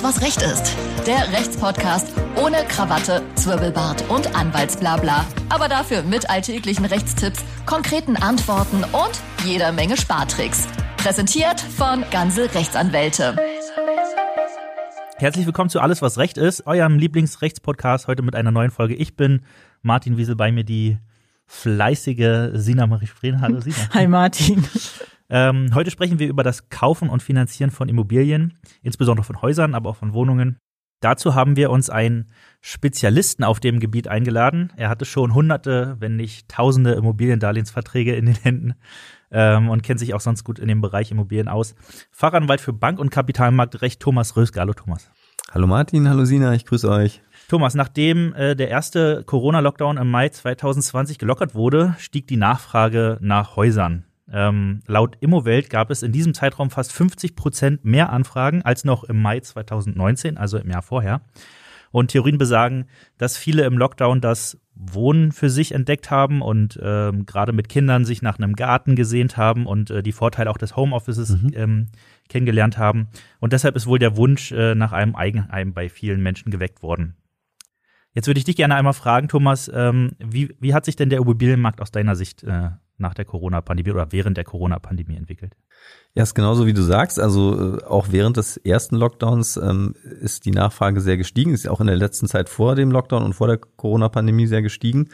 Alles, was Recht ist. Der Rechtspodcast ohne Krawatte, Zwirbelbart und Anwaltsblabla. Aber dafür mit alltäglichen Rechtstipps, konkreten Antworten und jeder Menge Spartricks. Präsentiert von Ganze Rechtsanwälte. Herzlich willkommen zu Alles, was Recht ist, eurem Lieblingsrechtspodcast heute mit einer neuen Folge. Ich bin Martin Wiesel, bei mir die fleißige Sina Marie Spreen. Hallo Sina. Hi Martin. Ähm, heute sprechen wir über das Kaufen und Finanzieren von Immobilien, insbesondere von Häusern, aber auch von Wohnungen. Dazu haben wir uns einen Spezialisten auf dem Gebiet eingeladen. Er hatte schon hunderte, wenn nicht tausende Immobiliendarlehensverträge in den Händen ähm, und kennt sich auch sonst gut in dem Bereich Immobilien aus. Fachanwalt für Bank- und Kapitalmarktrecht Thomas Röske. Hallo Thomas. Hallo Martin, hallo Sina, ich grüße euch. Thomas, nachdem äh, der erste Corona-Lockdown im Mai 2020 gelockert wurde, stieg die Nachfrage nach Häusern. Ähm, laut Immowelt gab es in diesem Zeitraum fast 50 Prozent mehr Anfragen als noch im Mai 2019, also im Jahr vorher. Und Theorien besagen, dass viele im Lockdown das Wohnen für sich entdeckt haben und ähm, gerade mit Kindern sich nach einem Garten gesehnt haben und äh, die Vorteile auch des Homeoffices mhm. ähm, kennengelernt haben. Und deshalb ist wohl der Wunsch äh, nach einem Eigenheim bei vielen Menschen geweckt worden. Jetzt würde ich dich gerne einmal fragen, Thomas, ähm, wie, wie hat sich denn der Immobilienmarkt aus deiner Sicht äh, nach der Corona-Pandemie oder während der Corona-Pandemie entwickelt? Ja, ist genauso wie du sagst. Also äh, auch während des ersten Lockdowns ähm, ist die Nachfrage sehr gestiegen. Ist auch in der letzten Zeit vor dem Lockdown und vor der Corona-Pandemie sehr gestiegen.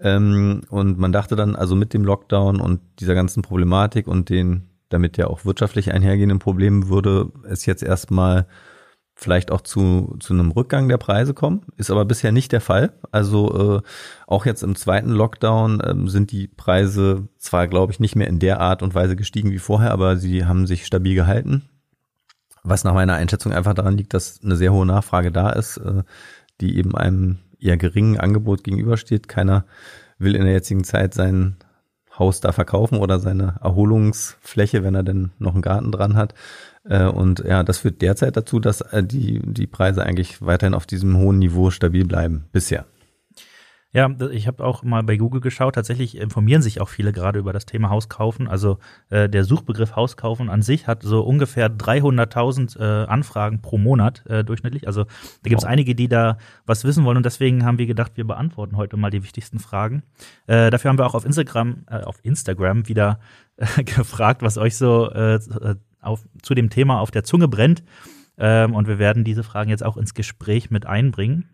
Ähm, und man dachte dann also mit dem Lockdown und dieser ganzen Problematik und den damit ja auch wirtschaftlich einhergehenden Problemen würde es jetzt erstmal vielleicht auch zu, zu einem Rückgang der Preise kommen. Ist aber bisher nicht der Fall. Also äh, auch jetzt im zweiten Lockdown ähm, sind die Preise zwar, glaube ich, nicht mehr in der Art und Weise gestiegen wie vorher, aber sie haben sich stabil gehalten. Was nach meiner Einschätzung einfach daran liegt, dass eine sehr hohe Nachfrage da ist, äh, die eben einem eher geringen Angebot gegenübersteht. Keiner will in der jetzigen Zeit sein Haus da verkaufen oder seine Erholungsfläche, wenn er denn noch einen Garten dran hat. Äh, und ja, das führt derzeit dazu, dass äh, die, die Preise eigentlich weiterhin auf diesem hohen Niveau stabil bleiben, bisher. Ja, ich habe auch mal bei Google geschaut. Tatsächlich informieren sich auch viele gerade über das Thema Hauskaufen. Also äh, der Suchbegriff Hauskaufen an sich hat so ungefähr 300.000 äh, Anfragen pro Monat äh, durchschnittlich. Also da gibt es wow. einige, die da was wissen wollen und deswegen haben wir gedacht, wir beantworten heute mal die wichtigsten Fragen. Äh, dafür haben wir auch auf Instagram, äh, auf Instagram wieder gefragt, was euch so auf, zu dem Thema auf der Zunge brennt. Ähm, und wir werden diese Fragen jetzt auch ins Gespräch mit einbringen.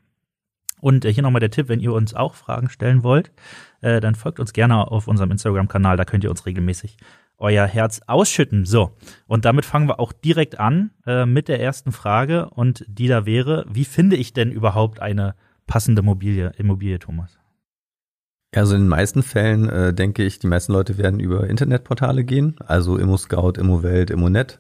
Und äh, hier nochmal der Tipp, wenn ihr uns auch Fragen stellen wollt, äh, dann folgt uns gerne auf unserem Instagram-Kanal, da könnt ihr uns regelmäßig euer Herz ausschütten. So, und damit fangen wir auch direkt an äh, mit der ersten Frage und die da wäre, wie finde ich denn überhaupt eine passende Immobilie, Immobilie Thomas? Also in den meisten Fällen äh, denke ich, die meisten Leute werden über Internetportale gehen, also ImmoScout, ImmoWelt, ImmoNet.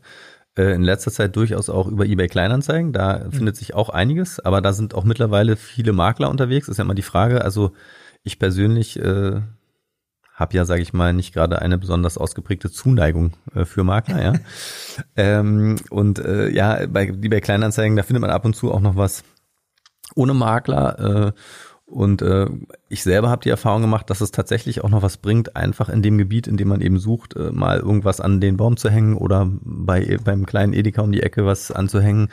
Äh, in letzter Zeit durchaus auch über eBay Kleinanzeigen. Da mhm. findet sich auch einiges, aber da sind auch mittlerweile viele Makler unterwegs. ist ja immer die Frage. Also ich persönlich äh, habe ja, sage ich mal, nicht gerade eine besonders ausgeprägte Zuneigung äh, für Makler, ja. ähm, und äh, ja, bei eBay Kleinanzeigen, da findet man ab und zu auch noch was ohne Makler. Äh, und äh, ich selber habe die Erfahrung gemacht, dass es tatsächlich auch noch was bringt, einfach in dem Gebiet, in dem man eben sucht, äh, mal irgendwas an den Baum zu hängen oder bei beim kleinen Edeka um die Ecke was anzuhängen.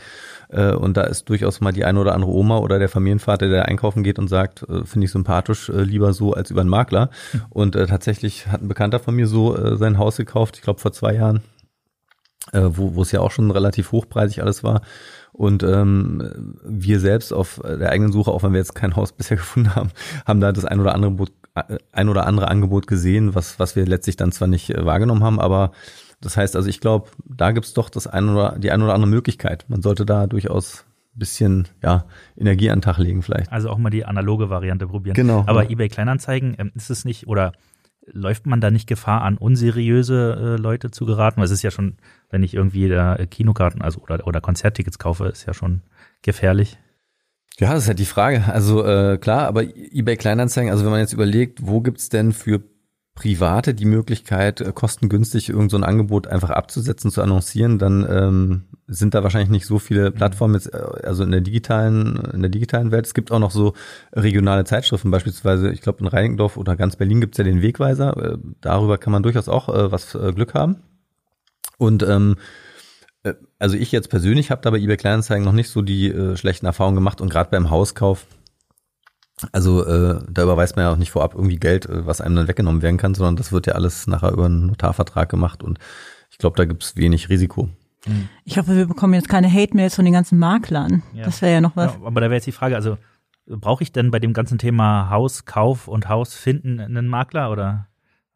Äh, und da ist durchaus mal die eine oder andere Oma oder der Familienvater, der einkaufen geht und sagt, äh, finde ich sympathisch, äh, lieber so als über einen Makler. Mhm. Und äh, tatsächlich hat ein Bekannter von mir so äh, sein Haus gekauft, ich glaube vor zwei Jahren, äh, wo, wo es ja auch schon relativ hochpreisig alles war. Und ähm, wir selbst auf der eigenen Suche, auch wenn wir jetzt kein Haus bisher gefunden haben, haben da das ein oder andere, äh, ein oder andere Angebot gesehen, was, was wir letztlich dann zwar nicht äh, wahrgenommen haben, aber das heißt also, ich glaube, da gibt's doch das ein oder, die ein oder andere Möglichkeit. Man sollte da durchaus bisschen ja, Energie an den Tag legen vielleicht. Also auch mal die analoge Variante probieren. Genau. Aber ja. eBay Kleinanzeigen, ähm, ist es nicht, oder läuft man da nicht Gefahr an, unseriöse äh, Leute zu geraten? Weil es ist ja schon, wenn ich irgendwie da äh, Kinokarten also oder, oder Konzerttickets kaufe, ist ja schon gefährlich. Ja, das ist halt die Frage. Also äh, klar, aber eBay Kleinanzeigen, also wenn man jetzt überlegt, wo gibt's denn für Private die Möglichkeit, äh, kostengünstig irgend so ein Angebot einfach abzusetzen, zu annoncieren, dann ähm, sind da wahrscheinlich nicht so viele Plattformen jetzt, äh, also in der digitalen, in der digitalen Welt. Es gibt auch noch so regionale Zeitschriften, beispielsweise, ich glaube in Reinickendorf oder ganz Berlin gibt's ja den Wegweiser. Äh, darüber kann man durchaus auch äh, was äh, Glück haben. Und ähm, Äh, also ich jetzt persönlich habe da bei eBay Kleinanzeigen noch nicht so die schlechten Erfahrungen gemacht und gerade beim Hauskauf, also äh, da überweist man ja auch nicht vorab irgendwie Geld, äh, was einem dann weggenommen werden kann, sondern das wird ja alles nachher über einen Notarvertrag gemacht und ich glaube, da gibt's wenig Risiko. Ich hoffe, wir bekommen jetzt keine Hate-Mails von den ganzen Maklern. Ja. Das wäre ja noch was. Ja, aber da wäre jetzt die Frage, also brauche ich denn bei dem ganzen Thema Hauskauf und Haus finden einen Makler oder?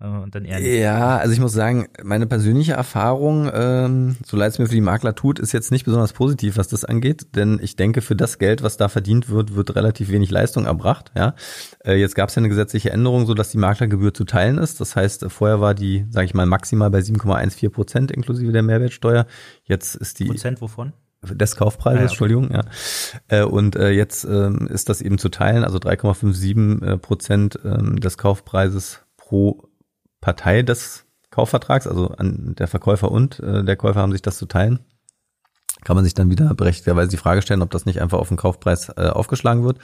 Und dann eher nicht. Ja, also ich muss sagen, meine persönliche Erfahrung, ähm, so leid es mir für die Makler tut, ist jetzt nicht besonders positiv, was das angeht, denn ich denke, für das Geld, was da verdient wird, wird relativ wenig Leistung erbracht. Ja, äh, jetzt gab es ja eine gesetzliche Änderung, so dass die Maklergebühr zu teilen ist. Das heißt, vorher war die, sage ich mal, maximal bei 7,14 Prozent inklusive der Mehrwertsteuer. Jetzt ist die Prozent wovon? des Kaufpreises, ah, ja. Entschuldigung, ja. Äh, und äh, jetzt ähm, ist das eben zu teilen, also 3,57 äh, Prozent ähm, des Kaufpreises pro Partei des Kaufvertrags, also an der Verkäufer und äh, der Käufer haben sich das zu teilen. Kann man sich dann wieder berechtigterweise die Frage stellen, ob das nicht einfach auf den Kaufpreis äh, aufgeschlagen wird.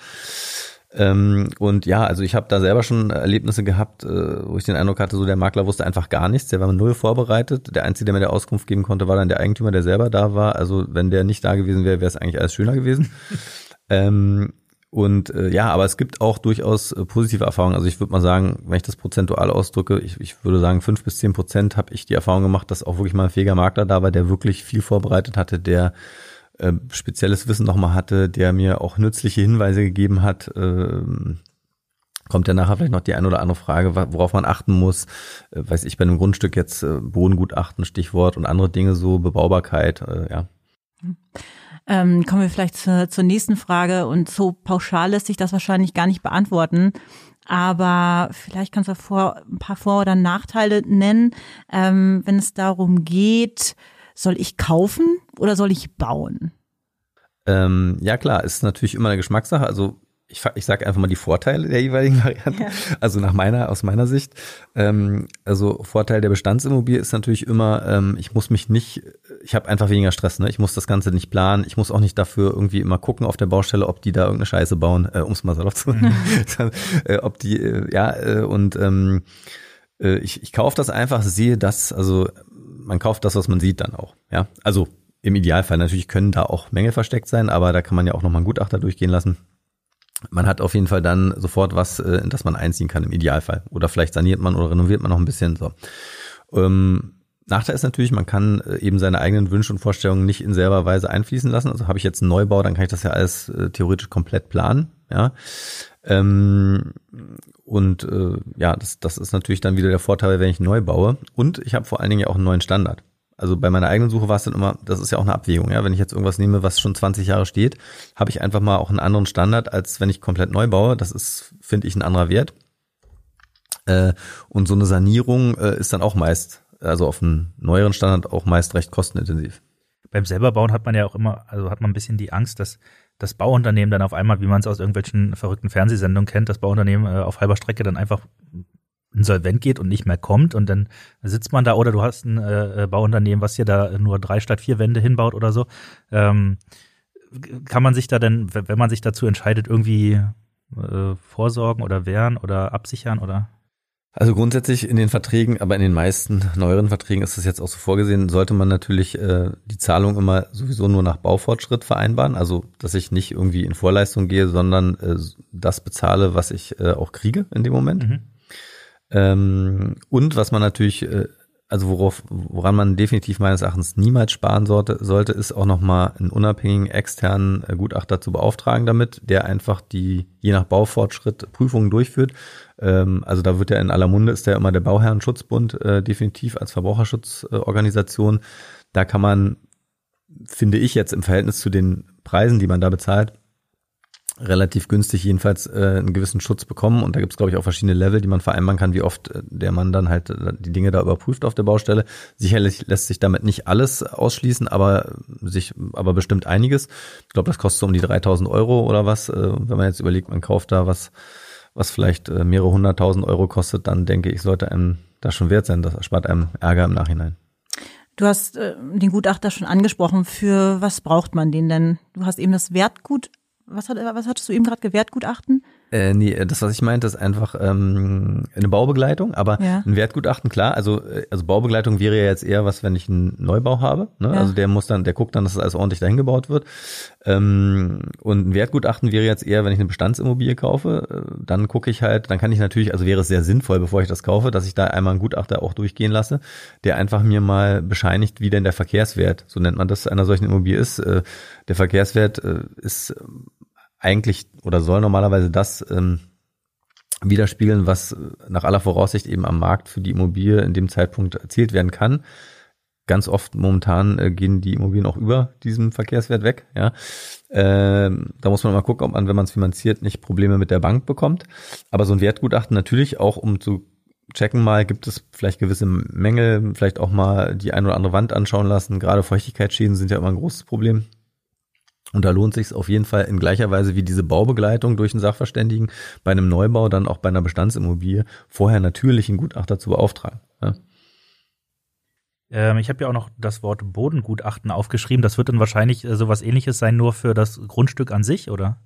Ähm, und ja, also ich habe da selber schon Erlebnisse gehabt, äh, wo ich den Eindruck hatte, so der Makler wusste einfach gar nichts, der war null vorbereitet. Der Einzige, der mir der Auskunft geben konnte, war dann der Eigentümer, der selber da war. Also wenn der nicht da gewesen wäre, wäre es eigentlich alles schöner gewesen. ähm, und äh, ja, aber es gibt auch durchaus äh, positive Erfahrungen. Also ich würde mal sagen, wenn ich das prozentual ausdrücke, ich, ich würde sagen, fünf bis zehn Prozent habe ich die Erfahrung gemacht, dass auch wirklich mal ein fähiger Makler da war, der wirklich viel vorbereitet hatte, der äh, spezielles Wissen nochmal hatte, der mir auch nützliche Hinweise gegeben hat. Äh, kommt ja nachher vielleicht noch die eine oder andere Frage, worauf man achten muss. Äh, weiß ich bei einem Grundstück jetzt äh, Bodengutachten, Stichwort und andere Dinge so, Bebaubarkeit, äh, ja. Hm. Ähm, kommen wir vielleicht zur, zur nächsten Frage und so pauschal lässt sich das wahrscheinlich gar nicht beantworten. Aber vielleicht kannst du vor, ein paar Vor- oder Nachteile nennen, ähm, wenn es darum geht, soll ich kaufen oder soll ich bauen? Ähm, ja klar, ist natürlich immer eine Geschmackssache. Also ich, ich sage einfach mal die Vorteile der jeweiligen Varianten. Ja. Also nach meiner, aus meiner Sicht. Ähm, also Vorteil der Bestandsimmobilie ist natürlich immer, ähm, ich muss mich nicht, ich habe einfach weniger Stress, ne? Ich muss das Ganze nicht planen, ich muss auch nicht dafür irgendwie immer gucken auf der Baustelle, ob die da irgendeine Scheiße bauen, äh, um es mal salopp zu. Mhm. äh, ob die, äh, ja, äh, und ähm, äh, ich, ich kaufe das einfach, sehe das, also man kauft das, was man sieht dann auch. Ja, also im Idealfall natürlich können da auch Mängel versteckt sein, aber da kann man ja auch nochmal einen Gutachter durchgehen lassen man hat auf jeden Fall dann sofort was, äh, in das man einziehen kann im Idealfall. Oder vielleicht saniert man oder renoviert man noch ein bisschen so. Ähm, Nachteil ist natürlich, man kann äh, eben seine eigenen Wünsche und Vorstellungen nicht in selber Weise einfließen lassen. Also habe ich jetzt einen Neubau, dann kann ich das ja alles äh, theoretisch komplett planen. Ja. Ähm, und äh, ja, das, das ist natürlich dann wieder der Vorteil, wenn ich neu baue. Und ich habe vor allen Dingen ja auch einen neuen Standard. Also bei meiner eigenen Suche war es dann immer, das ist ja auch eine Abwägung, ja. Wenn ich jetzt irgendwas nehme, was schon 20 Jahre steht, habe ich einfach mal auch einen anderen Standard, als wenn ich komplett neu baue. Das ist, finde ich, ein anderer Wert. Äh, und so eine Sanierung äh, ist dann auch meist, also auf einen neueren Standard auch meist recht kostenintensiv. Beim selberbauen hat man ja auch immer, also hat man ein bisschen die Angst, dass das Bauunternehmen dann auf einmal, wie man es aus irgendwelchen verrückten Fernsehsendungen kennt, das Bauunternehmen äh, auf halber Strecke dann einfach insolvent geht und nicht mehr kommt und dann sitzt man da oder du hast ein äh, äh, Bauunternehmen, was hier da nur drei statt vier Wände hinbaut oder so. Ähm, kann man sich da denn, wenn man sich dazu entscheidet, irgendwie äh, vorsorgen oder wehren oder absichern oder? Also grundsätzlich in den Verträgen, aber in den meisten neueren Verträgen ist das jetzt auch so vorgesehen, sollte man natürlich äh, die Zahlung immer sowieso nur nach Baufortschritt vereinbaren. Also dass ich nicht irgendwie in Vorleistung gehe, sondern äh, das bezahle, was ich äh, auch kriege in dem Moment. Mhm. Ähm, und was man natürlich, äh, also worauf, woran man definitiv meines Erachtens niemals sparen sollte, sollte ist auch nochmal einen unabhängigen externen äh, Gutachter zu beauftragen damit, der einfach die je nach Baufortschritt Prüfungen durchführt. Ähm, also da wird ja in aller Munde ist ja immer der Bauherrenschutzbund äh, definitiv als Verbraucherschutzorganisation. Da kann man, finde ich jetzt im Verhältnis zu den Preisen, die man da bezahlt, relativ günstig jedenfalls äh, einen gewissen Schutz bekommen. Und da gibt es, glaube ich, auch verschiedene Level, die man vereinbaren kann, wie oft äh, der Mann dann halt äh, die Dinge da überprüft auf der Baustelle. Sicherlich lässt sich damit nicht alles ausschließen, aber sich, aber bestimmt einiges. Ich glaube, das kostet so um die 3000 Euro oder was. Äh, wenn man jetzt überlegt, man kauft da was, was vielleicht äh, mehrere hunderttausend Euro kostet, dann denke ich, sollte einem das schon wert sein. Das erspart einem Ärger im Nachhinein. Du hast äh, den Gutachter schon angesprochen. Für was braucht man den denn? Du hast eben das Wertgut was, hat, was hattest du eben gerade gewährt, Gutachten? Äh, nee, das, was ich meinte, ist einfach ähm, eine Baubegleitung, aber Ja. ein Wertgutachten, klar, also, äh, also Baubegleitung wäre ja jetzt eher was, wenn ich einen Neubau habe. Ne? Ja. Also der muss dann, der guckt dann, dass das alles ordentlich dahin gebaut wird. Ähm, und ein Wertgutachten wäre jetzt eher, wenn ich eine Bestandsimmobilie kaufe, äh, dann gucke ich halt, dann kann ich natürlich, also wäre es sehr sinnvoll, bevor ich das kaufe, dass ich da einmal einen Gutachter auch durchgehen lasse, der einfach mir mal bescheinigt, wie denn der Verkehrswert, so nennt man das, einer solchen Immobilie ist. Äh, der Verkehrswert äh, ist eigentlich oder soll normalerweise das ähm, widerspiegeln, was äh, nach aller Voraussicht eben am Markt für die Immobilie in dem Zeitpunkt erzielt werden kann. Ganz oft momentan äh, gehen die Immobilien auch über diesem Verkehrswert weg. Ja, ähm, da muss man mal gucken, ob man, wenn man es finanziert, nicht Probleme mit der Bank bekommt. Aber so ein Wertgutachten natürlich auch, um zu checken mal, gibt es vielleicht gewisse Mängel, vielleicht auch mal die ein oder andere Wand anschauen lassen. Gerade Feuchtigkeitsschäden sind ja immer ein großes Problem. Und da lohnt sich auf jeden Fall in gleicher Weise wie diese Baubegleitung durch einen Sachverständigen bei einem Neubau, dann auch bei einer Bestandsimmobilie, vorher natürlich einen Gutachter zu beauftragen. Ja. Ähm, ich habe ja auch noch das Wort Bodengutachten aufgeschrieben. Das wird dann wahrscheinlich äh, sowas ähnliches sein, nur für das Grundstück an sich, oder?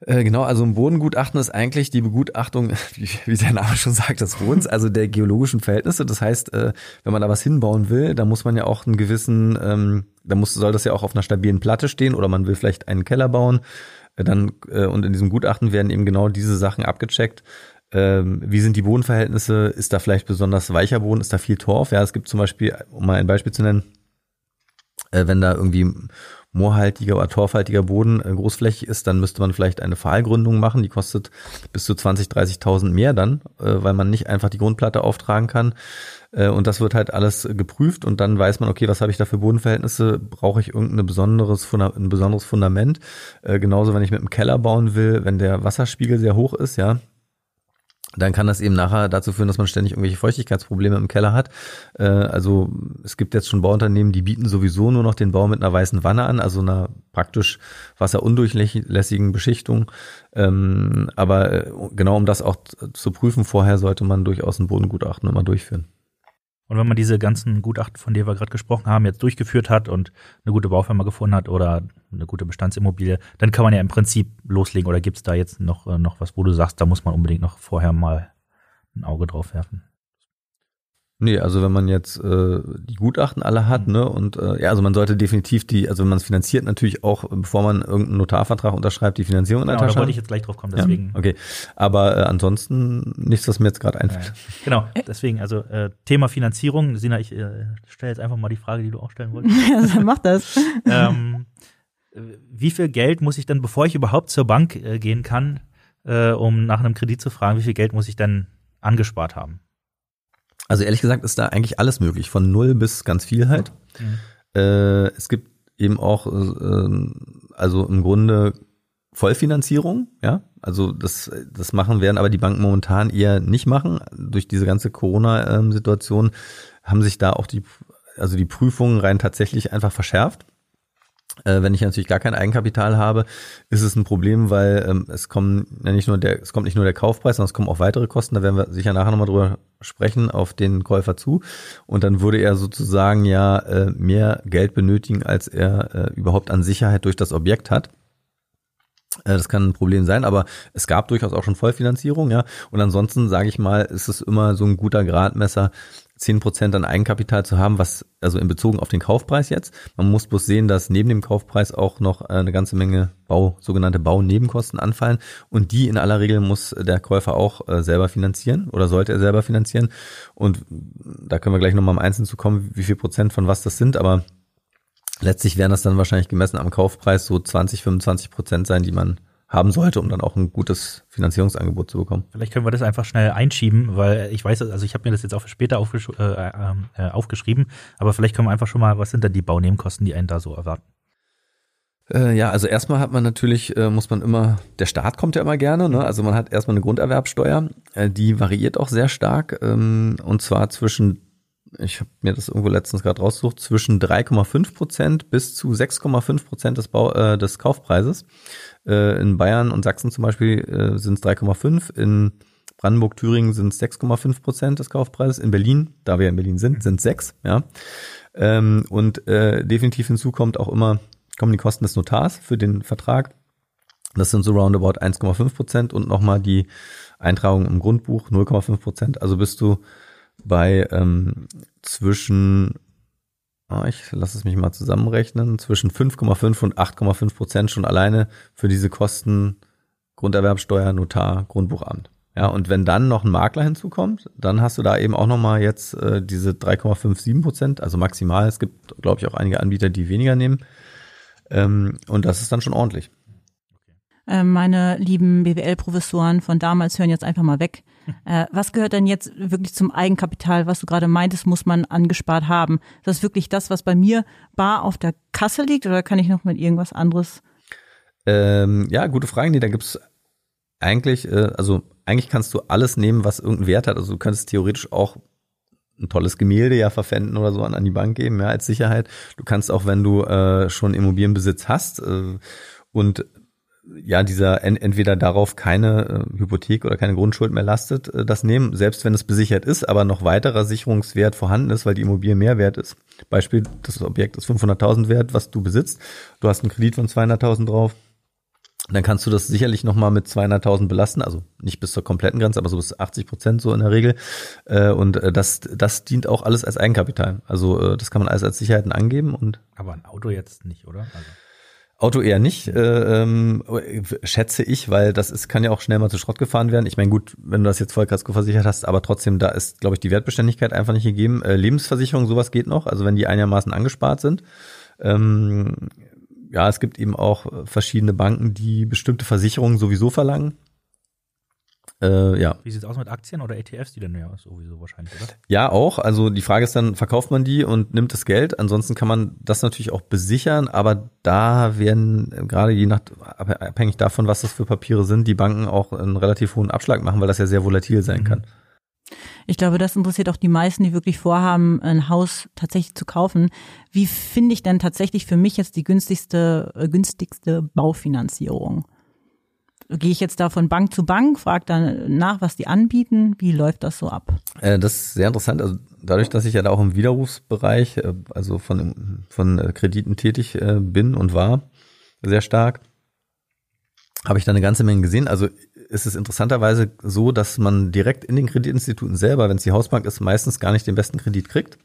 Äh, Genau, also ein Bodengutachten ist eigentlich die Begutachtung, wie, wie der Name schon sagt, des Bodens, also der geologischen Verhältnisse. Das heißt, äh, wenn man da was hinbauen will, da muss man ja auch einen gewissen, ähm, da muss, soll das ja auch auf einer stabilen Platte stehen oder man will vielleicht einen Keller bauen. Äh, Dann, und in diesem Gutachten werden eben genau diese Sachen abgecheckt. Ähm, wie sind die Bodenverhältnisse? Ist da vielleicht besonders weicher Boden? Ist da viel Torf? Ja, es gibt zum Beispiel, um mal ein Beispiel zu nennen, wenn da irgendwie moorhaltiger oder torfhaltiger Boden äh, großflächig ist, dann müsste man vielleicht eine Pfahlgründung machen. Die kostet bis zu 20, 30.000 mehr dann, äh, weil man nicht einfach die Grundplatte auftragen kann. Äh, und das wird halt alles geprüft und dann weiß man, okay, was habe ich da für Bodenverhältnisse? Brauche ich irgendein besonderes, ein besonderes Fundament? Genauso, wenn ich mit einem Keller bauen will, wenn der Wasserspiegel sehr hoch ist, ja, dann kann das eben nachher dazu führen, dass man ständig irgendwelche Feuchtigkeitsprobleme im Keller hat. Äh, also es gibt jetzt schon Bauunternehmen, die bieten sowieso nur noch den Bau mit einer weißen Wanne an, also einer praktisch wasserundurchlässigen Beschichtung. Ähm, aber äh, genau um das auch zu prüfen vorher, sollte man durchaus ein Bodengutachten immer durchführen. Und wenn man diese ganzen Gutachten, von denen wir gerade gesprochen haben, jetzt durchgeführt hat und eine gute Baufirma gefunden hat oder eine gute Bestandsimmobilie, dann kann man ja im Prinzip loslegen. Oder gibt es da jetzt noch, äh, noch was, wo du sagst, da muss man unbedingt noch vorher mal ein Auge drauf werfen? Nee, also wenn man jetzt äh, die Gutachten alle hat, ne, und äh, ja, also man sollte definitiv die, also wenn man es finanziert, natürlich auch, bevor man irgendeinen Notarvertrag unterschreibt, die Finanzierung in der Genau, da Tasche wollte ich jetzt gleich drauf kommen, Ja, deswegen. okay. Aber äh, ansonsten nichts, was mir jetzt gerade einfällt. Ja, genau, deswegen, also äh, Thema Finanzierung, Sina, ich äh, stelle jetzt einfach mal die Frage, die du auch stellen wolltest. Also mach das. ähm, äh, wie viel Geld muss ich denn, bevor ich überhaupt zur Bank äh, gehen kann, äh, um nach einem Kredit zu fragen, wie viel Geld muss ich denn angespart haben? Also ehrlich gesagt ist da eigentlich alles möglich, von null bis ganz viel halt. Mhm. Äh, es gibt eben auch, äh, also im Grunde Vollfinanzierung, ja. Also das, das machen werden aber die Banken momentan eher nicht machen. Durch diese ganze Corona-Situation haben sich da auch die, also die Prüfungen rein tatsächlich einfach verschärft. Äh, wenn ich natürlich gar kein Eigenkapital habe, ist es ein Problem, weil ähm, es kommen ja nicht nur der, es kommt nicht nur der Kaufpreis, sondern es kommen auch weitere Kosten. Da werden wir sicher nachher nochmal drüber sprechen auf den Käufer zu. Und dann würde er sozusagen ja äh, mehr Geld benötigen, als er äh, überhaupt an Sicherheit durch das Objekt hat. Äh, Das kann ein Problem sein, aber es gab durchaus auch schon Vollfinanzierung, ja. Und ansonsten sage ich mal, ist es immer so ein guter Gradmesser, 10% an Eigenkapital zu haben, was, also in Bezug auf den Kaufpreis jetzt. Man muss bloß sehen, dass neben dem Kaufpreis auch noch äh, eine ganze Menge Bau, sogenannte Baunebenkosten anfallen. Und die in aller Regel muss der Käufer auch äh, selber finanzieren oder sollte er selber finanzieren. Und da können wir gleich nochmal im Einzelnen zu kommen, wie viel Prozent von was das sind, aber letztlich werden das dann wahrscheinlich gemessen am Kaufpreis so 20, 25 Prozent sein, die man haben sollte, um dann auch ein gutes Finanzierungsangebot zu bekommen. Vielleicht können wir das einfach schnell einschieben, weil ich weiß, also ich habe mir das jetzt auch für später aufgesch äh, äh, aufgeschrieben, aber vielleicht können wir einfach schon mal, was sind denn die Baunebenkosten, die einen da so erwarten? Äh, ja, also erstmal hat man natürlich, äh, muss man immer, der Staat kommt ja immer gerne, ne? also man hat erstmal eine Grunderwerbsteuer, äh, die variiert auch sehr stark ähm, und zwar zwischen, ich habe mir das irgendwo letztens gerade rausgesucht, zwischen 3,5 Prozent bis zu 6,5 Prozent des, äh, des Kaufpreises. Äh, in Bayern und Sachsen zum Beispiel äh, sind es 3,5, in Brandenburg, Thüringen sind es 6,5 Prozent des Kaufpreises, in Berlin, da wir in Berlin sind, sind 6, ja. Ähm, und äh, definitiv hinzu kommt auch immer, kommen die Kosten des Notars für den Vertrag. Das sind so roundabout 1,5 Prozent und nochmal die Eintragung im Grundbuch 0,5 Prozent. Also bist du bei ähm, zwischen, oh, ich lasse es mich mal zusammenrechnen, zwischen 5,5 und 8,5 Prozent schon alleine für diese Kosten Grunderwerbsteuer, Notar, Grundbuchamt. Ja, und wenn dann noch ein Makler hinzukommt, dann hast du da eben auch nochmal jetzt äh, diese 3,57 Prozent, also maximal. Es gibt, glaube ich, auch einige Anbieter, die weniger nehmen. Ähm, und das ist dann schon ordentlich. Äh, meine lieben BWL-Professoren von damals hören jetzt einfach mal weg. Äh, was gehört denn jetzt wirklich zum Eigenkapital, was du gerade meintest, muss man angespart haben? Ist das wirklich das, was bei mir bar auf der Kasse liegt oder kann ich noch mit irgendwas anderes? Ähm, ja, gute Frage. Nee, da gibt's eigentlich, äh, also eigentlich kannst du alles nehmen, was irgendeinen Wert hat. Also du könntest theoretisch auch ein tolles Gemälde ja verpfänden oder so an, an die Bank geben, ja, als Sicherheit. Du kannst auch, wenn du äh, schon Immobilienbesitz hast äh, und ja, dieser entweder darauf keine äh, Hypothek oder keine Grundschuld mehr lastet, äh, das nehmen, selbst wenn es besichert ist, aber noch weiterer Sicherungswert vorhanden ist, weil die Immobilie mehr wert ist. Beispiel, das Objekt ist 500.000 wert, was du besitzt. Du hast einen Kredit von 200.000 drauf dann kannst du das sicherlich nochmal mit 200.000 belasten, also nicht bis zur kompletten Grenze, aber so bis 80 Prozent so in der Regel. Äh, und äh, das, das dient auch alles als Eigenkapital. Also äh, das kann man alles als Sicherheiten angeben und. Aber ein Auto jetzt nicht, oder? Also. Auto eher nicht, äh, ähm, schätze ich, weil das ist, kann ja auch schnell mal zu Schrott gefahren werden. Ich meine, gut, wenn du das jetzt Vollkasko versichert hast, aber trotzdem, da ist, glaube ich, die Wertbeständigkeit einfach nicht gegeben. Äh, Lebensversicherung, sowas geht noch, also wenn die einigermaßen angespart sind. Ähm, ja, es gibt eben auch verschiedene Banken, die bestimmte Versicherungen sowieso verlangen. Äh, ja. Wie sieht's aus mit Aktien oder ETFs, die dann ja sowieso wahrscheinlich, oder? Ja, auch. Also die Frage ist dann, verkauft man die und nimmt das Geld? Ansonsten kann man das natürlich auch besichern, aber da werden äh, gerade je nach, abhängig davon, was das für Papiere sind, die Banken auch einen relativ hohen Abschlag machen, weil das ja sehr volatil sein mhm. kann. Ich glaube, das interessiert auch die meisten, die wirklich vorhaben, ein Haus tatsächlich zu kaufen. Wie finde ich denn tatsächlich für mich jetzt die günstigste, äh, günstigste Baufinanzierung? Gehe ich jetzt da von Bank zu Bank, frage dann nach, was die anbieten? Wie läuft das so ab? Äh, das ist sehr interessant. Also dadurch, dass ich ja da auch im Widerrufsbereich, äh, also von, von äh, Krediten tätig bin und war, sehr stark, habe ich da eine ganze Menge gesehen. Also ist es interessanterweise so, dass man direkt in den Kreditinstituten selber, wenn es die Hausbank ist, meistens gar nicht den besten Kredit kriegt,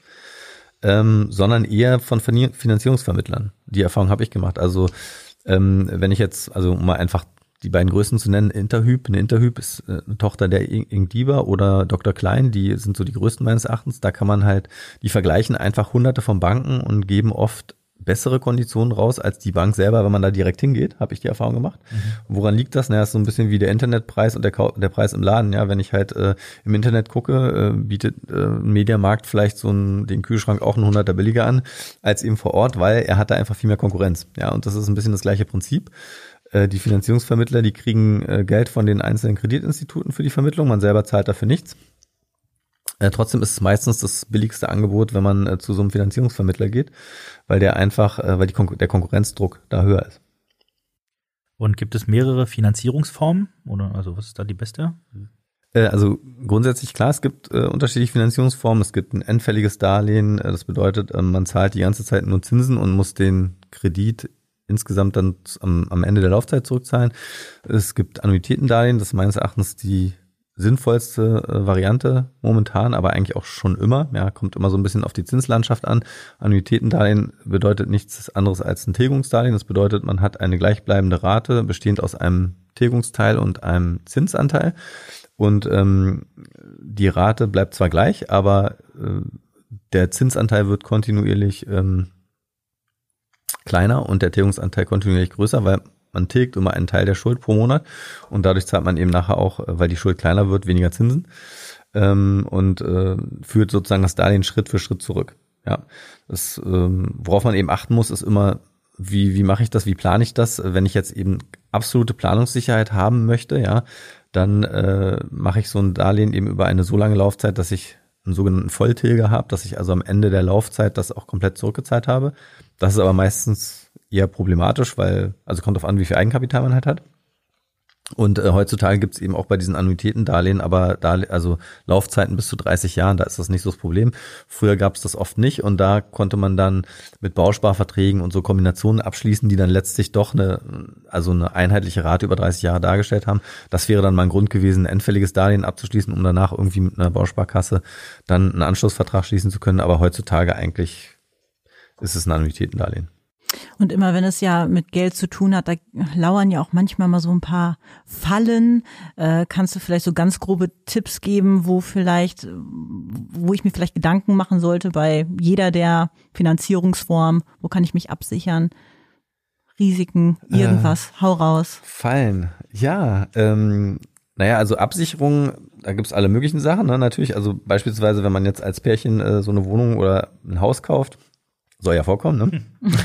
ähm, sondern eher von Finanzierungsvermittlern. Die Erfahrung habe ich gemacht. Also ähm, wenn ich jetzt, also mal einfach die beiden Größen zu nennen, Interhyp, eine Interhyp ist äh, eine Tochter der Ingdiba oder Dr. Klein, die sind so die größten meines Erachtens. Da kann man halt, die vergleichen einfach hunderte von Banken und geben oft bessere Konditionen raus als die Bank selber, wenn man da direkt hingeht, habe ich die Erfahrung gemacht. Mhm. Woran liegt das? Naja, ist so ein bisschen wie der Internetpreis und der, der Preis im Laden. Ja, wenn ich halt äh, im Internet gucke, äh, bietet äh, ein Mediamarkt vielleicht so einen, den Kühlschrank auch einen Hunderter billiger an als eben vor Ort, weil er hat da einfach viel mehr Konkurrenz. Ja, und das ist ein bisschen das gleiche Prinzip. Äh, die Finanzierungsvermittler, die kriegen äh, Geld von den einzelnen Kreditinstituten für die Vermittlung. Man selber zahlt dafür nichts. Äh, trotzdem ist es meistens das billigste Angebot, wenn man zu so einem Finanzierungsvermittler geht, weil der einfach, weil Kon der Konkurrenzdruck da höher ist. Und gibt es mehrere Finanzierungsformen? Oder also was ist da die beste? Also grundsätzlich klar, es gibt äh, unterschiedliche Finanzierungsformen. Es gibt ein endfälliges Darlehen, das bedeutet, man zahlt die ganze Zeit nur Zinsen und muss den Kredit insgesamt dann am, am Ende der Laufzeit zurückzahlen. Es gibt Annuitätendarlehen, das ist meines Erachtens die sinnvollste äh, Variante momentan, aber eigentlich auch schon immer. Ja, kommt immer so ein bisschen auf die Zinslandschaft an. Annuitätendarlehen bedeutet nichts anderes als ein Tilgungsdarlehen. Das bedeutet, man hat eine gleichbleibende Rate, bestehend aus einem Tilgungsteil und einem Zinsanteil. Und ähm, die Rate bleibt zwar gleich, aber äh, der Zinsanteil wird kontinuierlich ähm, kleiner und der Tilgungsanteil kontinuierlich größer, weil man tilgt immer einen Teil der Schuld pro Monat und dadurch zahlt man eben nachher auch, äh, weil die Schuld kleiner wird, weniger Zinsen ähm, und äh, führt sozusagen das Darlehen Schritt für Schritt zurück. Ja, das, ähm, worauf man eben achten muss, ist immer, wie, wie mache ich das, wie plane ich das? Wenn ich jetzt eben absolute Planungssicherheit haben möchte, ja, dann äh, mache ich so ein Darlehen eben über eine so lange Laufzeit, dass ich einen sogenannten Volltilger habe, dass ich also am Ende der Laufzeit das auch komplett zurückgezahlt habe. Das ist aber meistens eher problematisch, weil, also kommt auf an, wie viel Eigenkapital man halt hat. Und äh, heutzutage gibt's eben auch bei diesen Annuitätendarlehen, aber da, also Laufzeiten bis zu 30 Jahren, da ist das nicht so das Problem. Früher gab's das oft nicht und da konnte man dann mit Bausparverträgen und so Kombinationen abschließen, die dann letztlich doch eine, also eine einheitliche Rate über 30 Jahre dargestellt haben. Das wäre dann mal ein Grund gewesen, ein endfälliges Darlehen abzuschließen, um danach irgendwie mit einer Bausparkasse dann einen Anschlussvertrag schließen zu können. Aber heutzutage eigentlich ist es ein Annuitätendarlehen. Und immer wenn es ja mit Geld zu tun hat, da lauern ja auch manchmal mal so ein paar Fallen. Äh, kannst du vielleicht so ganz grobe Tipps geben, wo vielleicht, wo ich mir vielleicht Gedanken machen sollte bei jeder der Finanzierungsform? Wo kann ich mich absichern? Risiken, irgendwas, äh, hau raus. Fallen, ja. Ähm, naja, also Absicherung, da gibt's alle möglichen Sachen, ne? natürlich. Also beispielsweise, wenn man jetzt als Pärchen äh, so eine Wohnung oder ein Haus kauft, soll ja vorkommen, ne?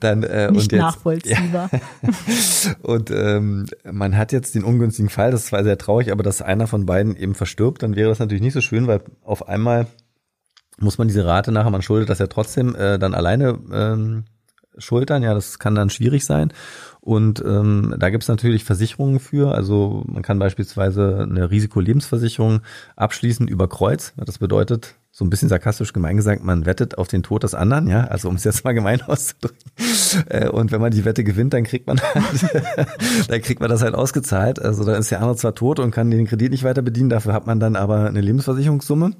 Dann, äh, Nicht und jetzt, nachvollziehbar. Ja. und ähm, man hat jetzt den ungünstigen Fall, das ist zwar sehr traurig, aber dass einer von beiden eben verstirbt, dann wäre das natürlich nicht so schön, weil auf einmal muss man diese Rate nachher, man schuldet das ja trotzdem äh, dann alleine ähm, schultern. Ja, das kann dann schwierig sein. Und ähm, da gibt's natürlich Versicherungen für. Also man kann beispielsweise eine Risikolebensversicherung abschließen über Kreuz. Das bedeutet, so ein bisschen sarkastisch gemein gesagt, man wettet auf den Tod des anderen, ja, also um es jetzt mal gemein auszudrücken. Äh, und wenn man die Wette gewinnt, dann kriegt man halt, dann kriegt man das halt ausgezahlt. Also dann ist der andere zwar tot und kann den Kredit nicht weiter bedienen, dafür hat man dann aber eine Lebensversicherungssumme,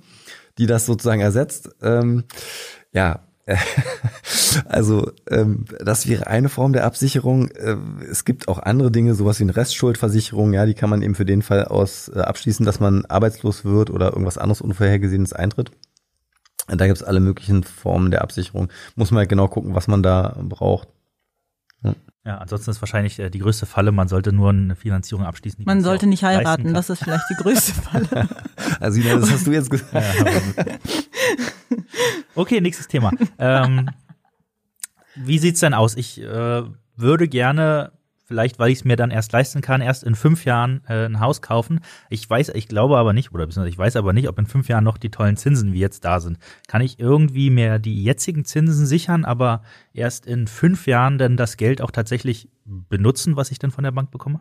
die das sozusagen ersetzt. Ähm, ja, also ähm, das wäre eine Form der Absicherung. Äh, es gibt auch andere Dinge, sowas wie eine Restschuldversicherung, ja, die kann man eben für den Fall aus äh, abschließen, dass man arbeitslos wird oder irgendwas anderes Unvorhergesehenes eintritt. Da gibt's alle möglichen Formen der Absicherung. Muss man halt genau gucken, was man da braucht. Ja. ja, ansonsten ist wahrscheinlich äh, die größte Falle, man sollte nur eine Finanzierung abschließen. Man sollte nicht heiraten, das ist vielleicht die größte Falle. also, das hast du jetzt gesagt. Ja, okay, nächstes Thema. ähm, wie sieht's denn aus? Ich äh, würde gerne vielleicht, weil ich es mir dann erst leisten kann, erst in fünf Jahren äh, ein Haus kaufen. Ich weiß, ich glaube aber nicht, oder ich weiß aber nicht, ob in fünf Jahren noch die tollen Zinsen wie jetzt da sind. Kann ich irgendwie mehr die jetzigen Zinsen sichern, aber erst in fünf Jahren dann das Geld auch tatsächlich benutzen, was ich dann von der Bank bekomme?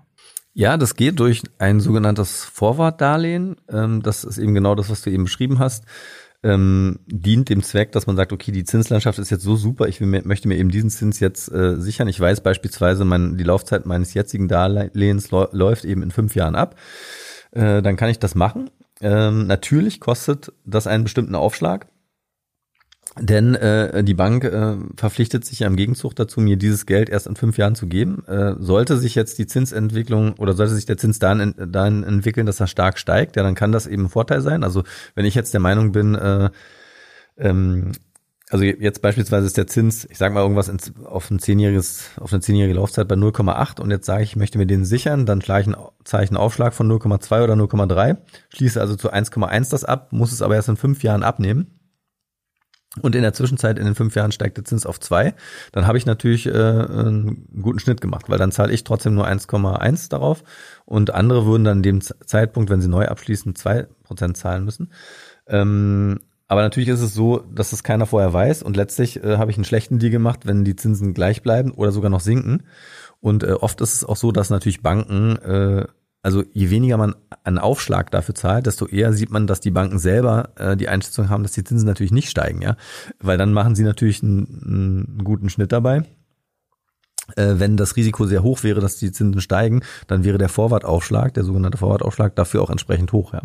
Ja, das geht durch ein sogenanntes Vorwartdarlehen. Ähm, das ist eben genau das, was du eben beschrieben hast ähm, dient dem Zweck, dass man sagt, okay, die Zinslandschaft ist jetzt so super, ich will, möchte mir eben diesen Zins jetzt äh, sichern. Ich weiß beispielsweise, mein, die Laufzeit meines jetzigen Darlehens läuft eben in fünf Jahren ab. Äh, dann kann ich das machen. Ähm, natürlich kostet das einen bestimmten Aufschlag. Denn äh, die Bank äh, verpflichtet sich ja im Gegenzug dazu, mir dieses Geld erst in fünf Jahren zu geben. Äh, sollte sich jetzt die Zinsentwicklung oder sollte sich der Zins dahin, dahin entwickeln, dass er stark steigt, ja, dann kann das eben ein Vorteil sein. Also wenn ich jetzt der Meinung bin, äh, ähm, also jetzt beispielsweise ist der Zins, ich sage mal irgendwas ins, auf ein zehnjähriges, auf eine zehnjährige Laufzeit bei 0,8 und jetzt sage ich, ich möchte mir den sichern, dann schlage ich einen, ich einen Aufschlag von 0,2 oder 0,3, schließe also zu 1,1 das ab, muss es aber erst in fünf Jahren abnehmen und in der Zwischenzeit in den fünf Jahren steigt der Zins auf zwei, dann habe ich natürlich äh, einen guten Schnitt gemacht, weil dann zahle ich trotzdem nur 1,1 darauf und andere würden dann dem Zeitpunkt, wenn sie neu abschließen, zwei Prozent zahlen müssen. Ähm, aber natürlich ist es so, dass es keiner vorher weiß und letztlich äh, habe ich einen schlechten Deal gemacht, wenn die Zinsen gleich bleiben oder sogar noch sinken. Und äh, oft ist es auch so, dass natürlich Banken äh, also je weniger man einen Aufschlag dafür zahlt, desto eher sieht man, dass die Banken selber äh, die Einschätzung haben, dass die Zinsen natürlich nicht steigen, ja, weil dann machen sie natürlich einen, einen guten Schnitt dabei. Äh, wenn das Risiko sehr hoch wäre, dass die Zinsen steigen, dann wäre der Vorwartaufschlag, der sogenannte Vorwartaufschlag, dafür auch entsprechend hoch, ja.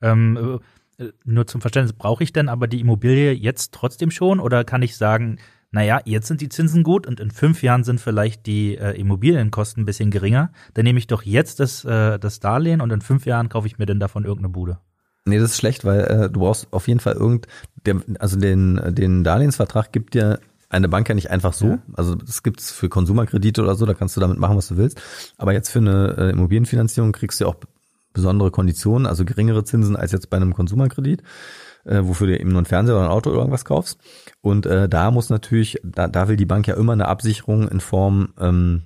Ähm, äh, nur zum Verständnis, brauche ich denn aber die Immobilie jetzt trotzdem schon oder kann ich sagen, naja, jetzt sind die Zinsen gut und in fünf Jahren sind vielleicht die äh, Immobilienkosten ein bisschen geringer, dann nehme ich doch jetzt das, äh, das Darlehen und in fünf Jahren kaufe ich mir dann davon irgendeine Bude. Nee, das ist schlecht, weil äh, du brauchst auf jeden Fall irgend, der, also den, den Darlehensvertrag gibt dir eine Bank ja nicht einfach so. Ja. Also das gibt's für Konsumerkredite oder so, da kannst du damit machen, was du willst. Aber jetzt für eine äh, Immobilienfinanzierung kriegst du auch besondere Konditionen, also geringere Zinsen als jetzt bei einem Konsumerkredit äh, wofür du eben nur ein Fernseher oder ein Auto oder irgendwas kaufst. Und äh, da muss natürlich, da, da will die Bank ja immer eine Absicherung in Form ähm,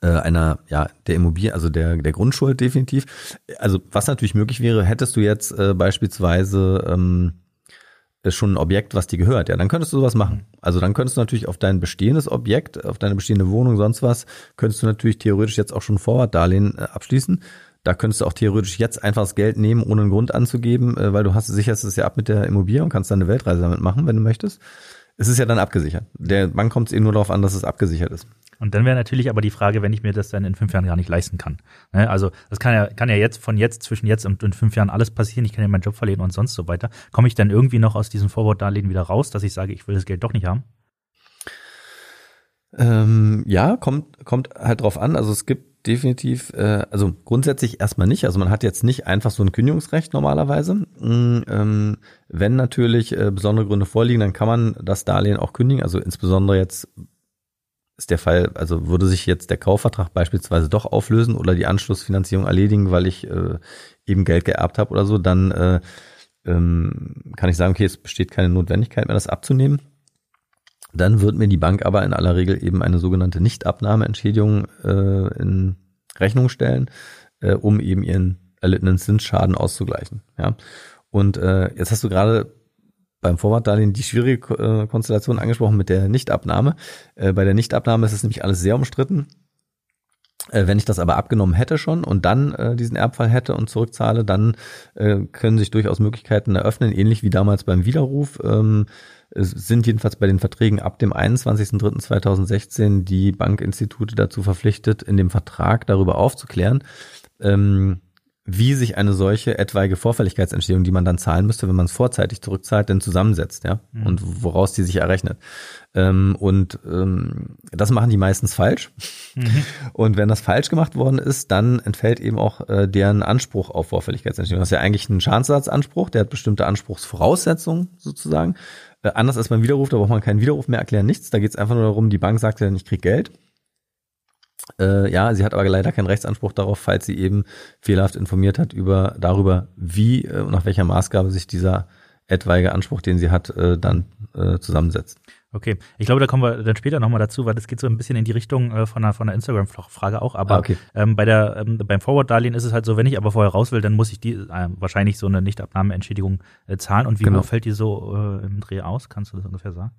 äh, einer, ja, der Immobilie, also der, der Grundschuld definitiv. Also was natürlich möglich wäre, hättest du jetzt äh, beispielsweise ähm, schon ein Objekt, was dir gehört. Ja, dann könntest du sowas machen. Also dann könntest du natürlich auf dein bestehendes Objekt, auf deine bestehende Wohnung, sonst was, könntest du natürlich theoretisch jetzt auch schon Vorwartdarlehen äh, abschließen. Da könntest du auch theoretisch jetzt einfach das Geld nehmen, ohne einen Grund anzugeben, äh, weil du hast sicherst es ja ab mit der Immobilie und kannst dann eine Weltreise damit machen, wenn du möchtest. Es ist ja dann abgesichert. Der Bank kommt es eben nur darauf an, dass es abgesichert ist. Und dann wäre natürlich aber die Frage, wenn ich mir das dann in fünf Jahren gar nicht leisten kann. Ne? Also das kann ja, kann ja jetzt von jetzt, zwischen jetzt und in fünf Jahren alles passieren. Ich kann ja meinen Job verlieren und sonst so weiter. Komme ich dann irgendwie noch aus diesem Vorwortdarlehen wieder raus, dass ich sage, ich will das Geld doch nicht haben? Ähm, ja, kommt, kommt halt drauf an. Also es gibt definitiv, äh, also grundsätzlich erstmal nicht. Also man hat jetzt nicht einfach so ein Kündigungsrecht normalerweise. Mhm, ähm, wenn natürlich äh, besondere Gründe vorliegen, dann kann man das Darlehen auch kündigen. Also insbesondere jetzt ist der Fall, also würde sich jetzt der Kaufvertrag beispielsweise doch auflösen oder die Anschlussfinanzierung erledigen, weil ich äh, eben Geld geerbt habe oder so, dann äh, ähm, kann ich sagen, okay, es besteht keine Notwendigkeit mehr, das abzunehmen. Dann wird mir die Bank aber in aller Regel eben eine sogenannte Nichtabnahmeentschädigung äh, in Rechnung stellen, äh, um eben ihren erlittenen Zinsschaden auszugleichen. Ja. Und äh, jetzt hast du gerade beim Vorwartdarlehen die schwierige äh, Konstellation angesprochen mit der Nichtabnahme. Äh, bei der Nichtabnahme ist es nämlich alles sehr umstritten. Äh, wenn ich das aber abgenommen hätte schon und dann äh, diesen Erbfall hätte und zurückzahle, dann äh, können sich durchaus Möglichkeiten eröffnen, ähnlich wie damals beim Widerruf. Ähm, es sind jedenfalls bei den Verträgen ab dem 21.03.2016 die Bankinstitute dazu verpflichtet, in dem Vertrag darüber aufzuklären, ähm, wie sich eine solche etwaige Vorfälligkeitsentstehung, die man dann zahlen müsste, wenn man es vorzeitig zurückzahlt, denn zusammensetzt, ja, mhm. und woraus die sich errechnet. Ähm, und ähm, das machen die meistens falsch. Mhm. Und wenn das falsch gemacht worden ist, dann entfällt eben auch äh, deren Anspruch auf Vorfälligkeitsentstehung. Das ist ja eigentlich ein Schadensersatzanspruch, der hat bestimmte Anspruchsvoraussetzungen sozusagen. Äh, anders als beim Widerruf, da braucht man keinen Widerruf mehr erklären, nichts. Da geht es einfach nur darum, die Bank sagt ja, ich krieg Geld. Äh, ja, sie hat aber leider keinen Rechtsanspruch darauf, falls sie eben fehlerhaft informiert hat über darüber, wie äh, und nach welcher Maßgabe sich dieser etwaige Anspruch, den sie hat, äh, dann äh, zusammensetzt. Okay, ich glaube, da kommen wir dann später nochmal dazu, weil das geht so ein bisschen in die Richtung äh, von einer, von einer Instagram-Frage auch. Aber ah, okay. ähm, bei der, ähm, beim Forward-Darlehen ist es halt so, wenn ich aber vorher raus will, dann muss ich die äh, wahrscheinlich so eine Nichtabnahmeentschädigung äh, zahlen. Und wie genau. fällt die so äh, im Dreh aus? Kannst du das ungefähr sagen?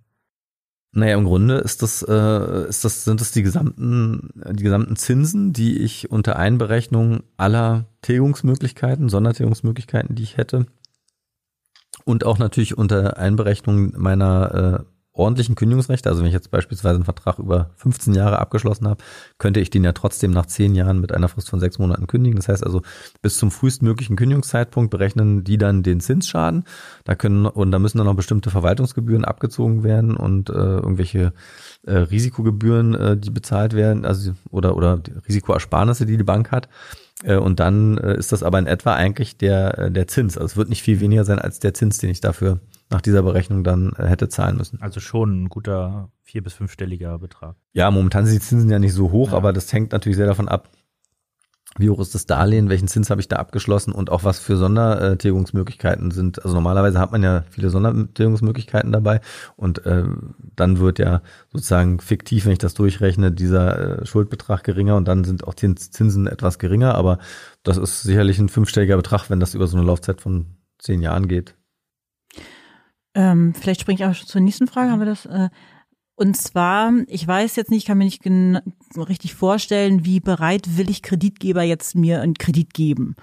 Naja, im Grunde ist das, äh, ist das, sind das die gesamten, die gesamten Zinsen, die ich unter Einberechnung aller Tilgungsmöglichkeiten, Sondertilgungsmöglichkeiten, die ich hätte, und auch natürlich unter Einberechnung meiner äh, ordentlichen Kündigungsrechte, also wenn ich jetzt beispielsweise einen Vertrag über 15 Jahre abgeschlossen habe, könnte ich den ja trotzdem nach 10 Jahren mit einer Frist von sechs Monaten kündigen. Das heißt also, bis zum frühestmöglichen Kündigungszeitpunkt berechnen die dann den Zinsschaden. Da können, und da müssen dann noch bestimmte Verwaltungsgebühren abgezogen werden und äh, irgendwelche äh, Risikogebühren, äh, die bezahlt werden, also oder, oder Risikoersparnisse, die die Bank hat. Äh, und dann äh, ist das aber in etwa eigentlich der, äh, der Zins. Also es wird nicht viel weniger sein als der Zins, den ich dafür nach dieser Berechnung dann hätte zahlen müssen. Also schon ein guter vier- bis fünfstelliger Betrag. Ja, momentan sind die Zinsen ja nicht so hoch, ja. aber das hängt natürlich sehr davon ab, wie hoch ist das Darlehen, welchen Zins habe ich da abgeschlossen und auch was für Sondertilgungsmöglichkeiten sind. Also normalerweise hat man ja viele Sondertilgungsmöglichkeiten dabei und äh, dann wird ja sozusagen fiktiv, wenn ich das durchrechne, dieser äh, Schuldbetrag geringer und dann sind auch Zinsen etwas geringer, aber das ist sicherlich ein fünfstelliger Betrag, wenn das über so eine Laufzeit von zehn Jahren geht. Ähm, vielleicht springe ich auch schon zur nächsten Frage. Haben wir das? Äh, und zwar, ich weiß jetzt nicht, ich kann mir nicht richtig vorstellen, wie bereit will ich Kreditgeber jetzt mir einen Kredit geben.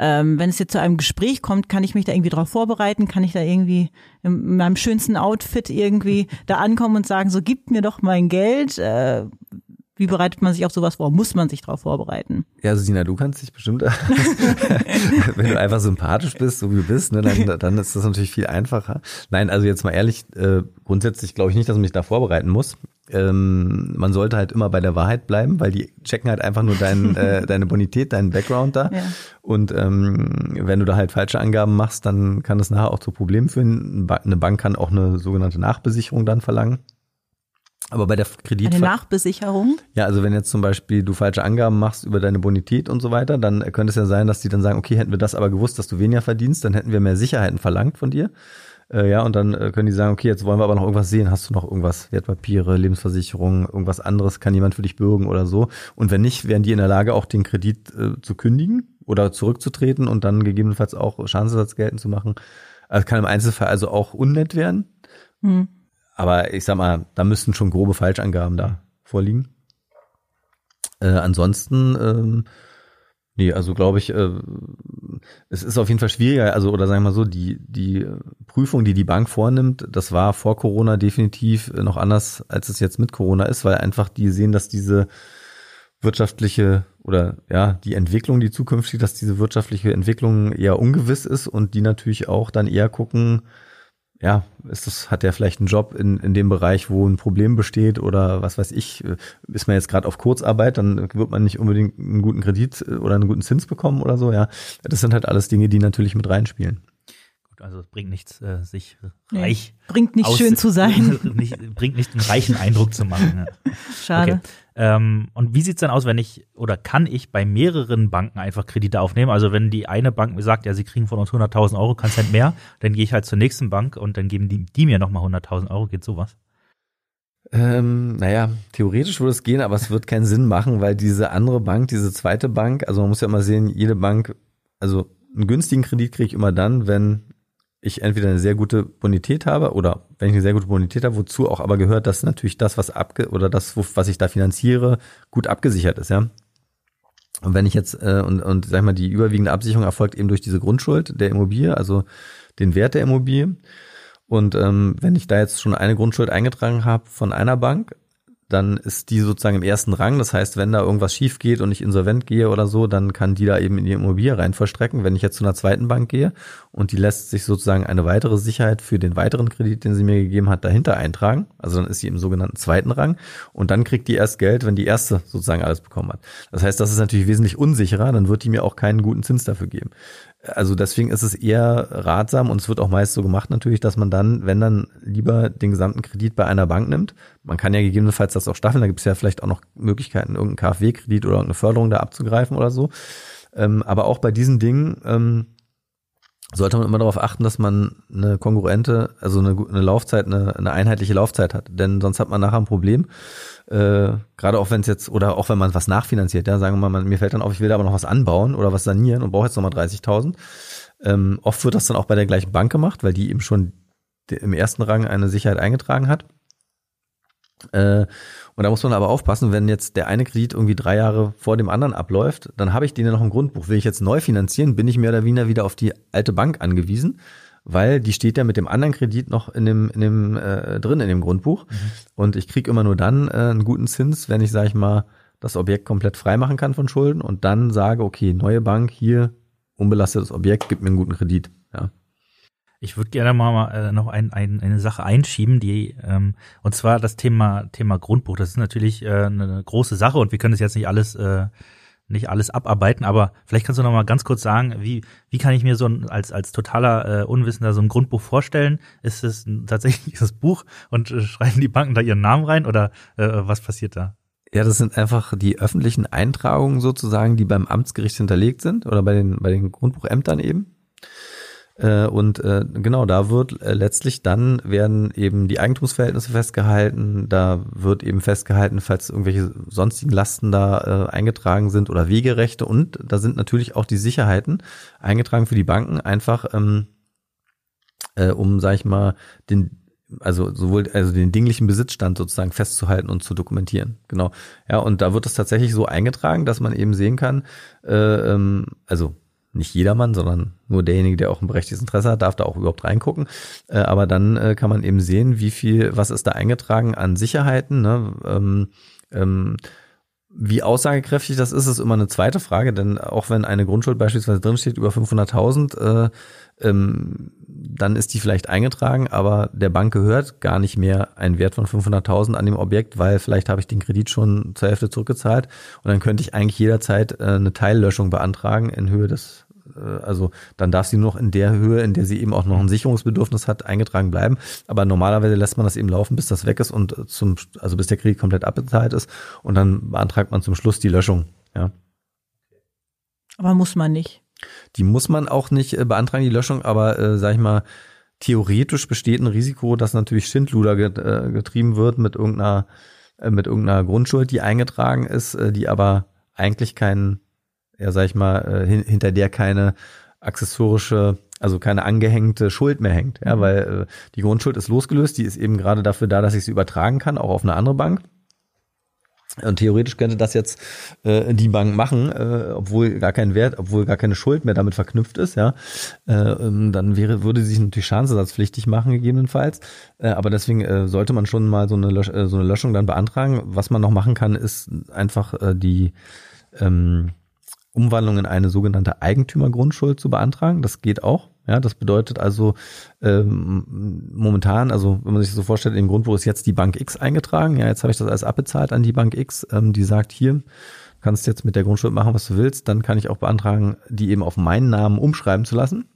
Ähm, wenn es jetzt zu einem Gespräch kommt, kann ich mich da irgendwie darauf vorbereiten? Kann ich da irgendwie in meinem schönsten Outfit irgendwie da ankommen und sagen, so gib mir doch mein Geld? Äh, wie bereitet man sich auf sowas vor? Muss man sich darauf vorbereiten? Ja, Sina, du kannst dich bestimmt, wenn du einfach sympathisch bist, so wie du bist, ne, dann, dann ist das natürlich viel einfacher. Nein, also jetzt mal ehrlich, äh, grundsätzlich glaube ich nicht, dass man sich da vorbereiten muss. Ähm, man sollte halt immer bei der Wahrheit bleiben, weil die checken halt einfach nur dein, äh, deine Bonität, deinen Background da. Ja. Und ähm, wenn du da halt falsche Angaben machst, dann kann das nachher auch zu Problemen führen. Eine Bank kann auch eine sogenannte Nachbesicherung dann verlangen. Aber bei der Kredit eine Nachbesicherung? Ja, also wenn jetzt zum Beispiel du falsche Angaben machst über deine Bonität und so weiter, dann könnte es ja sein, dass die dann sagen, okay, hätten wir das aber gewusst, dass du weniger verdienst, dann hätten wir mehr Sicherheiten verlangt von dir. Äh, ja, und dann äh, können die sagen, okay, jetzt wollen wir aber noch irgendwas sehen. Hast du noch irgendwas, Wertpapiere, Lebensversicherung, irgendwas anderes, kann jemand für dich bürgen oder so? Und wenn nicht, wären die in der Lage, auch den Kredit äh, zu kündigen oder zurückzutreten und dann gegebenenfalls auch Schadensersatz geltend zu machen. Also kann im Einzelfall also auch unnett werden. Mhm. Aber ich sag mal, da müssten schon grobe Falschangaben da vorliegen. Äh, ansonsten, ähm, nee, also glaube ich, äh, es ist auf jeden Fall schwieriger, also oder sagen wir mal so, die, die Prüfung, die die Bank vornimmt, das war vor Corona definitiv noch anders, als es jetzt mit Corona ist, weil einfach die sehen, dass diese wirtschaftliche oder ja, die Entwicklung, die zukünftig, dass diese wirtschaftliche Entwicklung eher ungewiss ist und die natürlich auch dann eher gucken, ja, ist das, hat der vielleicht einen Job in, in dem Bereich, wo ein Problem besteht oder was weiß ich, äh, ist man jetzt gerade auf Kurzarbeit, dann wird man nicht unbedingt einen guten Kredit äh, oder einen guten Zins bekommen oder so, ja. Das sind halt alles Dinge, die natürlich mit reinspielen. Gut, also es bringt nichts, äh, sich reich. Nee, bringt nicht schön zu sein. nicht, bringt nicht einen reichen Eindruck zu machen. Ja. Schade. Okay. Ähm, und wie sieht's dann aus, wenn ich oder kann ich bei mehreren Banken einfach Kredite aufnehmen? Also wenn die eine Bank mir sagt, ja, sie kriegen von uns 100.000 Euro, kannst halt mehr, dann gehe ich halt zur nächsten Bank und dann geben die, die mir nochmal 100.000 Euro. Geht sowas? Ähm, naja, theoretisch würde es gehen, aber es wird keinen Sinn machen, weil diese andere Bank, diese zweite Bank, also man muss ja immer sehen, jede Bank, also einen günstigen Kredit kriege ich immer dann, wenn ich entweder eine sehr gute Bonität habe oder wenn ich eine sehr gute Bonität habe, wozu auch aber gehört, dass natürlich das, was abge oder das, was ich da finanziere, gut abgesichert ist, ja. Und wenn ich jetzt, äh, und, und sag ich mal, die überwiegende Absicherung erfolgt eben durch diese Grundschuld der Immobilie, also den Wert der Immobilie. Und ähm, wenn ich da jetzt schon eine Grundschuld eingetragen habe von einer Bank, dann ist die sozusagen im ersten Rang. Das heißt, wenn da irgendwas schief geht und ich insolvent gehe oder so, dann kann die da eben in die Immobilie rein verstrecken. Wenn ich jetzt zu einer zweiten Bank gehe und die lässt sich sozusagen eine weitere Sicherheit für den weiteren Kredit, den sie mir gegeben hat, dahinter eintragen, also dann ist sie im sogenannten zweiten Rang und dann kriegt die erst Geld, wenn die erste sozusagen alles bekommen hat. Das heißt, das ist natürlich wesentlich unsicherer, dann wird die mir auch keinen guten Zins dafür geben. Also deswegen ist es eher ratsam und es wird auch meist so gemacht natürlich, dass man dann, wenn dann lieber den gesamten Kredit bei einer Bank nimmt. Man kann ja gegebenenfalls das auch staffeln, da gibt es ja vielleicht auch noch Möglichkeiten, irgendeinen KfW-Kredit oder irgendeine Förderung da abzugreifen oder so. Ähm, aber auch bei diesen Dingen ähm, sollte man immer darauf achten, dass man eine kongruente, also eine, eine Laufzeit, eine, eine einheitliche Laufzeit hat. Denn sonst hat man nachher ein Problem. Äh, gerade auch wenn es jetzt, oder auch wenn man was nachfinanziert, ja, sagen wir mal, mir fällt dann auf, ich will da aber noch was anbauen oder was sanieren und brauche jetzt nochmal 30.000. Ähm, oft wird das dann auch bei der gleichen Bank gemacht, weil die eben schon im ersten Rang eine Sicherheit eingetragen hat. Äh, und da muss man aber aufpassen, wenn jetzt der eine Kredit irgendwie drei Jahre vor dem anderen abläuft, dann habe ich den ja noch im Grundbuch. Will ich jetzt neu finanzieren, bin ich mehr oder weniger wieder auf die alte Bank angewiesen, weil die steht ja mit dem anderen Kredit noch in dem, in dem äh, drin in dem Grundbuch. Mhm. Und ich kriege immer nur dann äh, einen guten Zins, wenn ich, sage ich mal, das Objekt komplett freimachen kann von Schulden und dann sage, okay, neue Bank, hier, unbelastetes Objekt, gibt mir einen guten Kredit. Ich würde gerne mal äh, noch ein, ein, eine Sache einschieben, die ähm, und zwar das Thema Thema Grundbuch. Das ist natürlich äh, eine große Sache und wir können das jetzt nicht alles äh, nicht alles abarbeiten, aber vielleicht kannst du noch mal ganz kurz sagen, wie wie kann ich mir so ein, als als totaler äh, Unwissender so ein Grundbuch vorstellen? Ist es tatsächlich das Buch und äh, schreiben die Banken da ihren Namen rein oder äh, was passiert da? Ja, das sind einfach die öffentlichen Eintragungen sozusagen, die beim Amtsgericht hinterlegt sind oder bei den bei den Grundbuchämtern eben. Äh, und äh, genau, da wird äh, letztlich dann werden eben die Eigentumsverhältnisse festgehalten, da wird eben festgehalten, falls irgendwelche sonstigen Lasten da eingetragen sind oder Wegerechte und da sind natürlich auch die Sicherheiten eingetragen für die Banken, einfach ähm, äh, um, sag ich mal, den also sowohl also den dinglichen Besitzstand sozusagen festzuhalten und zu dokumentieren. Genau. Ja, und da wird es tatsächlich so eingetragen, dass man eben sehen kann, äh, ähm, also nicht jedermann, sondern nur derjenige, der auch ein berechtigtes Interesse hat, darf da auch überhaupt reingucken. Äh, aber dann äh, kann man eben sehen, wie viel, was ist da eingetragen an Sicherheiten. Ne? Ähm, ähm, wie aussagekräftig das ist, ist immer eine zweite Frage, denn auch wenn eine Grundschuld beispielsweise drinsteht über 500.000, äh, ähm, dann ist die vielleicht eingetragen, aber der Bank gehört gar nicht mehr ein Wert von 500.000 an dem Objekt, weil vielleicht habe ich den Kredit schon zur Hälfte zurückgezahlt und dann könnte ich eigentlich jederzeit äh, eine Teillöschung beantragen in Höhe des äh, also dann darf sie nur noch in der Höhe, in der sie eben auch noch ein Sicherungsbedürfnis hat, eingetragen bleiben. Aber normalerweise lässt man das eben laufen, bis das weg ist und zum, also bis der Kredit komplett abbezahlt ist und dann beantragt man zum Schluss die Löschung. Ja. Aber muss man nicht. Die muss man auch nicht äh, beantragen, die Löschung, aber äh, sag ich mal, theoretisch besteht ein Risiko, dass natürlich Schindluder äh, getrieben wird mit irgendeiner, äh, mit irgendeiner Grundschuld, die eingetragen ist, äh, die aber eigentlich keinen ja, sag ich mal, äh, hinter der keine accessorische also keine angehängte Schuld mehr hängt. Ja, mhm. weil äh, die Grundschuld ist losgelöst, die ist eben gerade dafür da, dass ich sie übertragen kann, auch auf eine andere Bank. Und theoretisch könnte das jetzt äh, die Bank machen, äh, obwohl gar kein Wert, obwohl gar keine Schuld mehr damit verknüpft ist, ja. Äh, ähm, dann wäre, würde sie sich natürlich schadensersatzpflichtig machen, gegebenenfalls. Äh, aber deswegen äh, sollte man schon mal so eine, Lösch äh, so eine Löschung dann beantragen. Was man noch machen kann, ist einfach äh, die ähm, Umwandlung in eine sogenannte Eigentümergrundschuld zu beantragen. Das geht auch. Ja, das bedeutet also ähm, momentan, also wenn man sich das so vorstellt, im Grundbuch ist jetzt die Bank X eingetragen. Ja, jetzt habe ich das alles abbezahlt an die Bank X. Ähm, die sagt hier, kannst jetzt mit der Grundschuld machen, was du willst. Dann kann ich auch beantragen, die eben auf meinen Namen umschreiben zu lassen.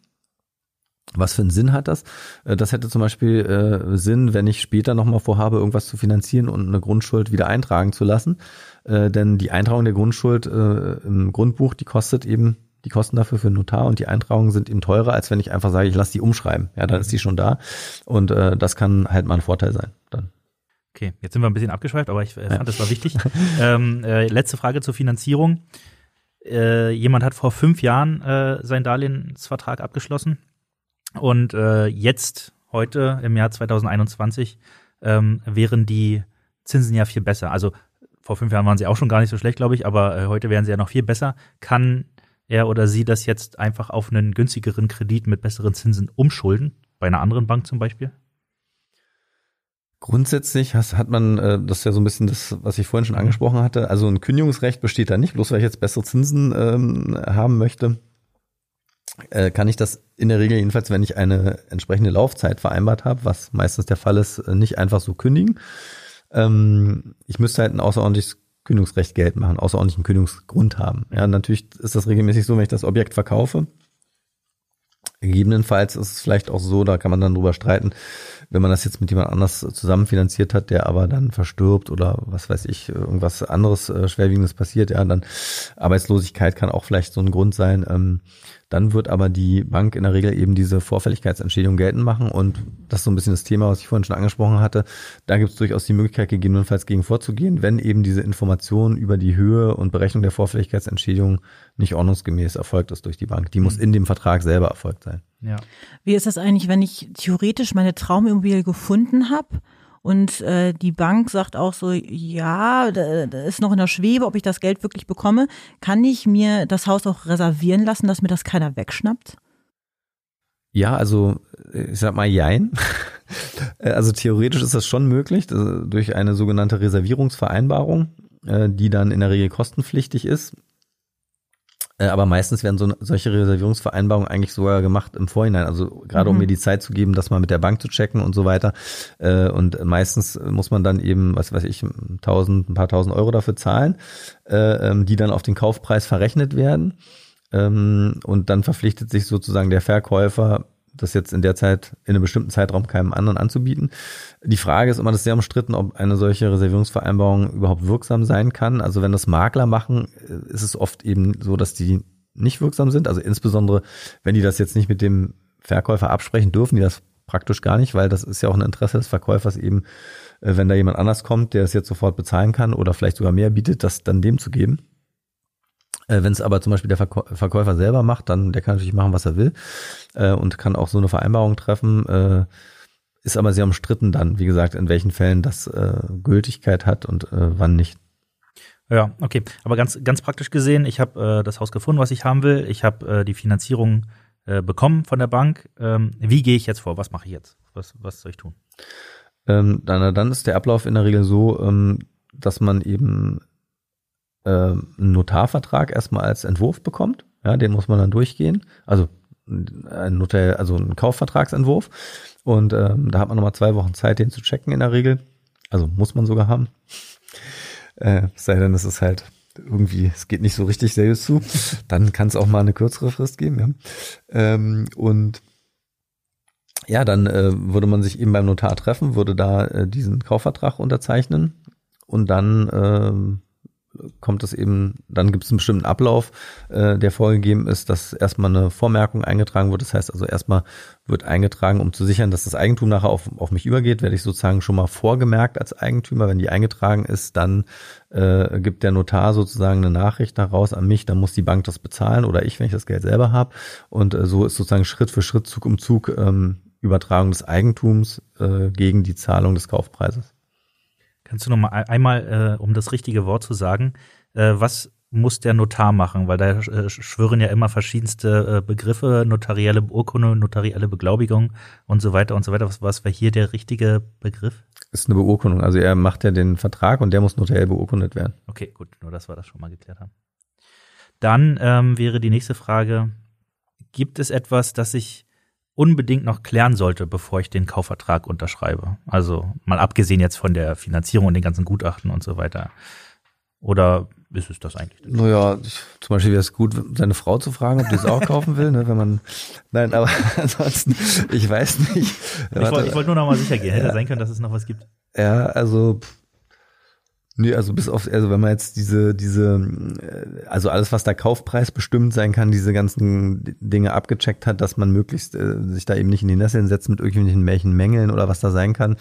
Was für einen Sinn hat das? Äh, das hätte zum Beispiel äh, Sinn, wenn ich später nochmal vorhabe, irgendwas zu finanzieren und eine Grundschuld wieder eintragen zu lassen. Äh, denn die Eintragung der Grundschuld äh, im Grundbuch, die kostet eben die Kosten dafür für Notar und die Eintragungen sind eben teurer, als wenn ich einfach sage, ich lasse die umschreiben. Ja, dann ist die schon da und äh, das kann halt mal ein Vorteil sein. Dann. Okay, jetzt sind wir ein bisschen abgeschweift, aber ich äh, fand, ja. das war wichtig. ähm, äh, letzte Frage zur Finanzierung. Äh, jemand hat vor fünf Jahren äh, seinen Darlehensvertrag abgeschlossen und jetzt, heute im Jahr 2021, ähm, wären die Zinsen ja viel besser. Also vor fünf Jahren waren sie auch schon gar nicht so schlecht, glaube ich, aber äh, heute wären sie ja noch viel besser. Kann er oder sie das jetzt einfach auf einen günstigeren Kredit mit besseren Zinsen umschulden? Bei einer anderen Bank zum Beispiel? Grundsätzlich hat man, äh, das ist ja so ein bisschen das, was ich vorhin schon angesprochen hatte, also ein Kündigungsrecht besteht da nicht, bloß weil ich jetzt bessere Zinsen ähm, haben möchte, äh, kann ich das in der Regel jedenfalls, wenn ich eine entsprechende Laufzeit vereinbart habe, was meistens der Fall ist, äh, nicht einfach so kündigen. Ähm, ich müsste halt ein außerordentliches Kündigungsrecht geltend machen, außerordentlichen Kündigungsgrund haben. Ja, natürlich ist das regelmäßig so, wenn ich das Objekt verkaufe. Gegebenenfalls ist es vielleicht auch so, da kann man dann drüber streiten, wenn man das jetzt mit jemand anders zusammenfinanziert hat, der aber dann verstirbt oder was weiß ich, irgendwas anderes äh, Schwerwiegendes passiert, ja, dann Arbeitslosigkeit kann auch vielleicht so ein Grund sein. Ähm, dann wird aber die Bank in der Regel eben diese Vorfälligkeitsentschädigung geltend machen und das ist so ein bisschen das Thema, was ich vorhin schon angesprochen hatte. Da gibt es durchaus die Möglichkeit, gegebenenfalls gegen vorzugehen, wenn eben diese Information über die Höhe und Berechnung der Vorfälligkeitsentschädigung nicht ordnungsgemäß erfolgt ist durch die Bank. Die muss mhm. in dem Vertrag selber erfolgt sein. Ja. Wie ist das eigentlich, wenn ich theoretisch meine Traumimmobilie gefunden habe? Und äh, die Bank sagt auch so, ja, da, da ist noch in der Schwebe, ob ich das Geld wirklich bekomme. Kann ich mir das Haus auch reservieren lassen, dass mir das keiner wegschnappt? Ja, also ich sag mal Jein. Also theoretisch ist das schon möglich, durch eine sogenannte Reservierungsvereinbarung, äh, die dann in der Regel kostenpflichtig ist. Äh, aber meistens werden so, solche Reservierungsvereinbarungen eigentlich sogar gemacht im Vorhinein. Also gerade mhm. um mir die Zeit zu geben, das mal mit der Bank zu checken und so weiter. Äh, und meistens muss man dann eben, was weiß ich, tausend, ein paar tausend Euro dafür zahlen, äh, ähm, die dann auf den Kaufpreis verrechnet werden. Ähm, und dann verpflichtet sich sozusagen der Verkäufer, das jetzt in der Zeit in einem bestimmten Zeitraum keinem anderen anzubieten. Die Frage ist immer, das ist sehr umstritten, ob eine solche Reservierungsvereinbarung überhaupt wirksam sein kann. Also wenn das Makler machen, äh, ist es oft eben so, dass die nicht wirksam sind. Also insbesondere, wenn die das jetzt nicht mit dem Verkäufer absprechen, dürfen die das praktisch gar nicht, weil das ist ja auch ein Interesse des Verkäufers eben, äh, wenn da jemand anders kommt, der es jetzt sofort bezahlen kann oder vielleicht sogar mehr bietet, das dann dem zu geben. Äh, Wenn es aber zum Beispiel der Verkäufer selber macht, dann der kann natürlich machen, was er will äh, und kann auch so eine Vereinbarung treffen. Äh, ist aber sehr umstritten dann, wie gesagt, in welchen Fällen das äh, Gültigkeit hat und äh, wann nicht. Ja, okay. Aber ganz, ganz praktisch gesehen, ich habe äh, das Haus gefunden, was ich haben will. Ich habe die Finanzierung bekommen von der Bank. Ähm, wie gehe ich jetzt vor? Was mache ich jetzt? Was, was soll ich tun? Ähm, dann, dann ist der Ablauf in der Regel so, ähm, dass man eben äh, einen Notarvertrag erstmal als Entwurf bekommt. Ja, den muss man dann durchgehen. Also ein Notar, also ein Kaufvertragsentwurf. Und ähm, da hat man nochmal zwei Wochen Zeit, den zu checken in der Regel. Also muss man sogar haben. Äh, sei denn, es ist halt irgendwie, es geht nicht so richtig seriös zu. Dann kann es auch mal eine kürzere Frist geben. Ja. Ähm, und ja, dann äh, würde man sich eben beim Notar treffen, würde da äh, diesen Kaufvertrag unterzeichnen und dann äh, kommt es eben, dann gibt es einen bestimmten Ablauf, äh, der vorgegeben ist, dass erstmal eine Vormerkung eingetragen wird. Das heißt also erstmal wird eingetragen, um zu sichern, dass das Eigentum nachher auf, auf mich übergeht, werde ich sozusagen schon mal vorgemerkt als Eigentümer. Wenn die eingetragen ist, dann äh, gibt der Notar sozusagen eine Nachricht daraus an mich, dann muss die Bank das bezahlen oder ich, wenn ich das Geld selber habe. Und äh, so ist sozusagen Schritt für Schritt, Zug um Zug ähm, Übertragung des Eigentums äh, gegen die Zahlung des Kaufpreises. Kannst du noch mal einmal, äh, um das richtige Wort zu sagen, äh, was muss der Notar machen? Weil da äh, schwören ja immer verschiedenste äh, Begriffe, notarielle Beurkundung, notarielle Beglaubigung und so weiter und so weiter. Was, was wäre hier der richtige Begriff? Ist eine Beurkundung. Also er macht ja den Vertrag und der muss notariell beurkundet werden. Okay, gut, nur dass wir das schon mal geklärt haben. Dann ähm, wäre die nächste Frage, gibt es etwas, das ich unbedingt noch klären sollte, bevor ich den Kaufvertrag unterschreibe. Also mal abgesehen jetzt von der Finanzierung und den ganzen Gutachten und so weiter. Oder ist es das eigentlich? Naja, zum Beispiel wäre es gut, seine Frau zu fragen, ob die es auch kaufen will, ne, wenn man, nein, aber ansonsten, ich weiß nicht. Ich wollte wollt nur noch mal sicher gehen. Hätte ja, sein können, dass es noch was gibt. Ja, also, Nee, also bis auf, also wenn man jetzt diese, diese, äh, also alles, was da Kaufpreis bestimmt sein kann, diese ganzen Dinge abgecheckt hat, dass man möglichst äh, sich da eben nicht in die Nesseln setzt mit irgendwelchen welchen Mängeln oder was da sein kann,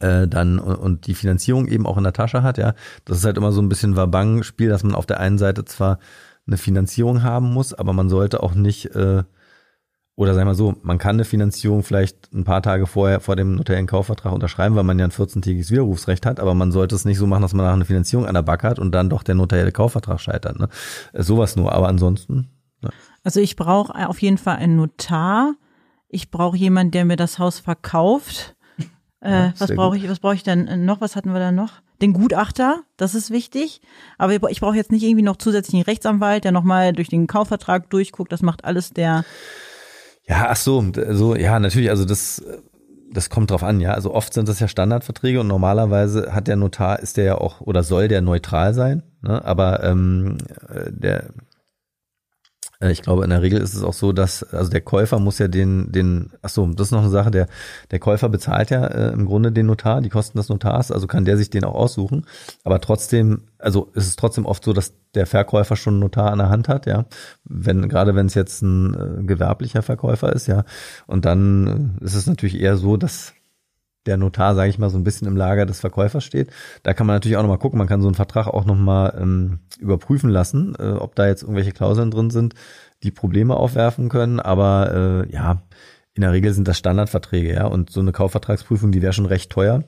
äh, dann und, und die Finanzierung eben auch in der Tasche hat, ja. Das ist halt immer so ein bisschen Wabang-Spiel, dass man auf der einen Seite zwar eine Finanzierung haben muss, aber man sollte auch nicht äh, oder sagen wir so, man kann eine Finanzierung vielleicht ein paar Tage vorher vor dem notariellen Kaufvertrag unterschreiben, weil man ja ein 14-tägiges Widerrufsrecht hat, aber man sollte es nicht so machen, dass man nach einer Finanzierung an der Backe hat und dann doch der notarielle Kaufvertrag scheitert. Ne? Äh, sowas nur, aber ansonsten. Ne? Also ich brauche auf jeden Fall einen Notar. Ich brauche jemanden, der mir das Haus verkauft. Äh, ja, was brauche ich, was brauche ich denn noch? Was hatten wir da noch? Den Gutachter, das ist wichtig. Aber ich brauche jetzt nicht irgendwie noch zusätzlichen Rechtsanwalt, der nochmal durch den Kaufvertrag durchguckt. Das macht alles der ja, ach so, so, ja, natürlich, also das, das kommt drauf an, ja. Also oft sind das ja Standardverträge und normalerweise hat der Notar, ist der ja auch, oder soll der neutral sein, ne? aber ähm, der, äh, ich glaube, in der Regel ist es auch so, dass, also der Käufer muss ja den, den, ach so, das ist noch eine Sache, der, der Käufer bezahlt ja äh, im Grunde den Notar, die Kosten des Notars, also kann der sich den auch aussuchen. Aber trotzdem, also ist es trotzdem oft so, dass der Verkäufer schon einen Notar an der Hand hat, ja. Wenn, gerade wenn es jetzt ein äh, gewerblicher Verkäufer ist, ja. Und dann äh, ist es natürlich eher so, dass der Notar, sage ich mal, so ein bisschen im Lager des Verkäufers steht. Da kann man natürlich auch nochmal gucken, man kann so einen Vertrag auch nochmal ähm, überprüfen lassen, äh, ob da jetzt irgendwelche Klauseln drin sind, die Probleme aufwerfen können. Aber äh, ja, in der Regel sind das Standardverträge, ja. Und so eine Kaufvertragsprüfung, die wäre schon recht teuer.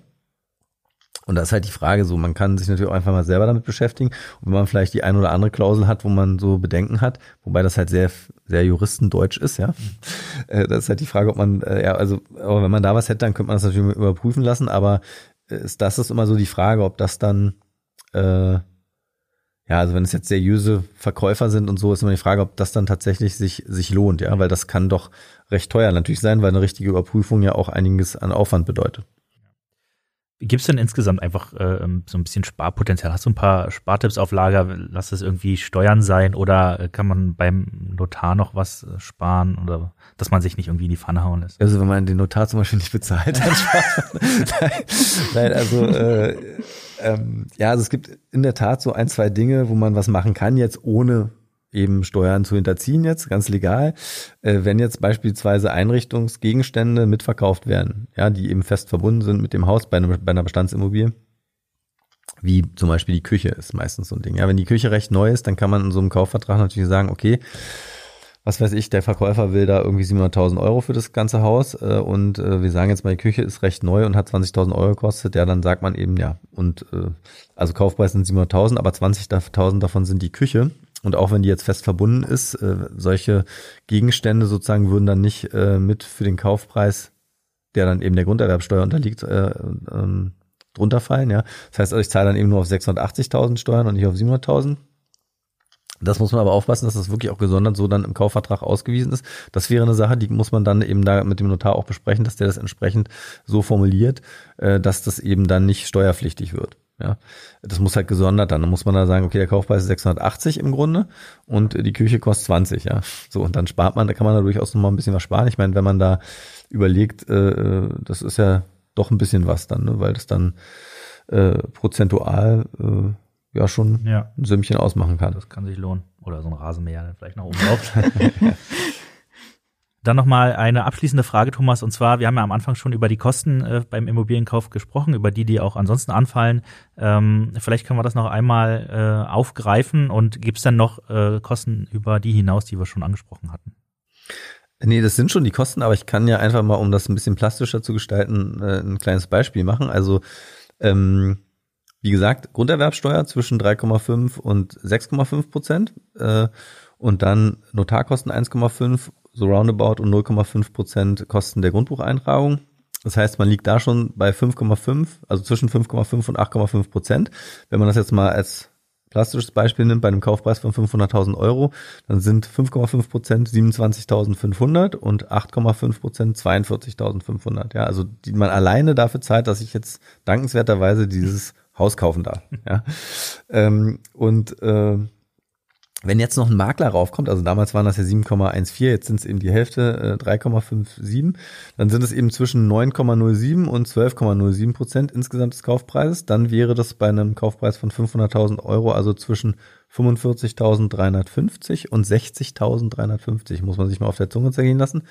Und da ist halt die Frage so, man kann sich natürlich auch einfach mal selber damit beschäftigen. Und wenn man vielleicht die ein oder andere Klausel hat, wo man so Bedenken hat, wobei das halt sehr, sehr juristendeutsch ist, ja. Äh, das ist halt die Frage, ob man, äh, ja, also, aber wenn man da was hätte, dann könnte man das natürlich überprüfen lassen, aber äh, ist das ist immer so die Frage, ob das dann, äh, ja, also wenn es jetzt seriöse Verkäufer sind und so, ist immer die Frage, ob das dann tatsächlich sich, sich lohnt, ja, weil das kann doch recht teuer natürlich sein, weil eine richtige Überprüfung ja auch einiges an Aufwand bedeutet. Gibt es denn insgesamt einfach äh, so ein bisschen Sparpotenzial? Hast du ein paar Spartipps auf Lager? Lass es irgendwie Steuern sein oder kann man beim Notar noch was äh, sparen oder dass man sich nicht irgendwie in die Pfanne hauen lässt? Also wenn man den Notar zum Beispiel nicht bezahlt, dann spart man. nein, also äh, ähm, ja, also es gibt in der Tat so ein, zwei Dinge, wo man was machen kann, jetzt ohne eben Steuern zu hinterziehen jetzt, ganz legal. Äh, wenn jetzt beispielsweise Einrichtungsgegenstände mitverkauft werden, ja, die eben fest verbunden sind mit dem Haus bei, einem, bei einer Bestandsimmobilie, wie zum Beispiel die Küche ist meistens so ein Ding. Ja, wenn die Küche recht neu ist, dann kann man in so einem Kaufvertrag natürlich sagen, okay, was weiß ich, der Verkäufer will da irgendwie 700.000 Euro für das ganze Haus äh, und äh, wir sagen jetzt mal, die Küche ist recht neu und hat 20.000 Euro gekostet, ja, dann sagt man eben, ja, und äh, also Kaufpreis sind 700.000, aber 20.000 davon sind die Küche und auch wenn die jetzt fest verbunden ist, äh, solche Gegenstände sozusagen würden dann nicht äh, mit für den Kaufpreis, der dann eben der Grunderwerbsteuer unterliegt, äh, ähm, drunter fallen. Ja, das heißt, also ich zahle dann eben nur auf 680.000 Steuern und nicht auf 700.000. Das muss man aber aufpassen, dass das wirklich auch gesondert so dann im Kaufvertrag ausgewiesen ist. Das wäre eine Sache, die muss man dann eben da mit dem Notar auch besprechen, dass der das entsprechend so formuliert, äh, dass das eben dann nicht steuerpflichtig wird. Ja, das muss halt gesondert dann. Dann muss man da sagen, okay, der Kaufpreis ist 680 im Grunde und die Küche kostet 20, ja. So, und dann spart man, da kann man da durchaus noch mal ein bisschen was sparen. Ich meine, wenn man da überlegt, äh, das ist ja doch ein bisschen was dann, ne? weil das dann äh, prozentual äh, ja schon ja. ein Sümmchen ausmachen kann. Das kann sich lohnen. Oder so ein Rasenmäher vielleicht noch oben drauf. Dann nochmal eine abschließende Frage, Thomas, und zwar, wir haben ja am Anfang schon über die Kosten äh, beim Immobilienkauf gesprochen, über die, die auch ansonsten anfallen. Ähm, vielleicht können wir das noch einmal äh, aufgreifen und gibt es dann noch äh, Kosten über die hinaus, die wir schon angesprochen hatten? Nee, das sind schon die Kosten, aber ich kann ja einfach mal, um das ein bisschen plastischer zu gestalten, äh, ein kleines Beispiel machen. Also ähm, wie gesagt, Grunderwerbsteuer zwischen 3,5 und 6,5 Prozent äh, und dann Notarkosten 1,5 so roundabout und 0,5 Prozent Kosten der Grundbucheintragung. Das heißt, man liegt da schon bei 5,5, also zwischen 5,5 und 8,5 Prozent. Wenn man das jetzt mal als plastisches Beispiel nimmt, bei einem Kaufpreis von 500.000 Euro, dann sind 5,5 Prozent 27.500 und 8,5 Prozent 42.500. Ja, also die man alleine dafür zahlt, dass ich jetzt dankenswerterweise dieses Haus kaufen darf. Ja, ähm, und äh, wenn jetzt noch ein Makler raufkommt, also damals waren das ja 7,14, jetzt sind es eben die Hälfte, äh, 3,57, dann sind es eben zwischen 9,07 und 12,07 Prozent insgesamt des Kaufpreises. Dann wäre das bei einem Kaufpreis von 500.000 Euro, also zwischen 45.350 und 60.350, muss man sich mal auf der Zunge zergehen lassen.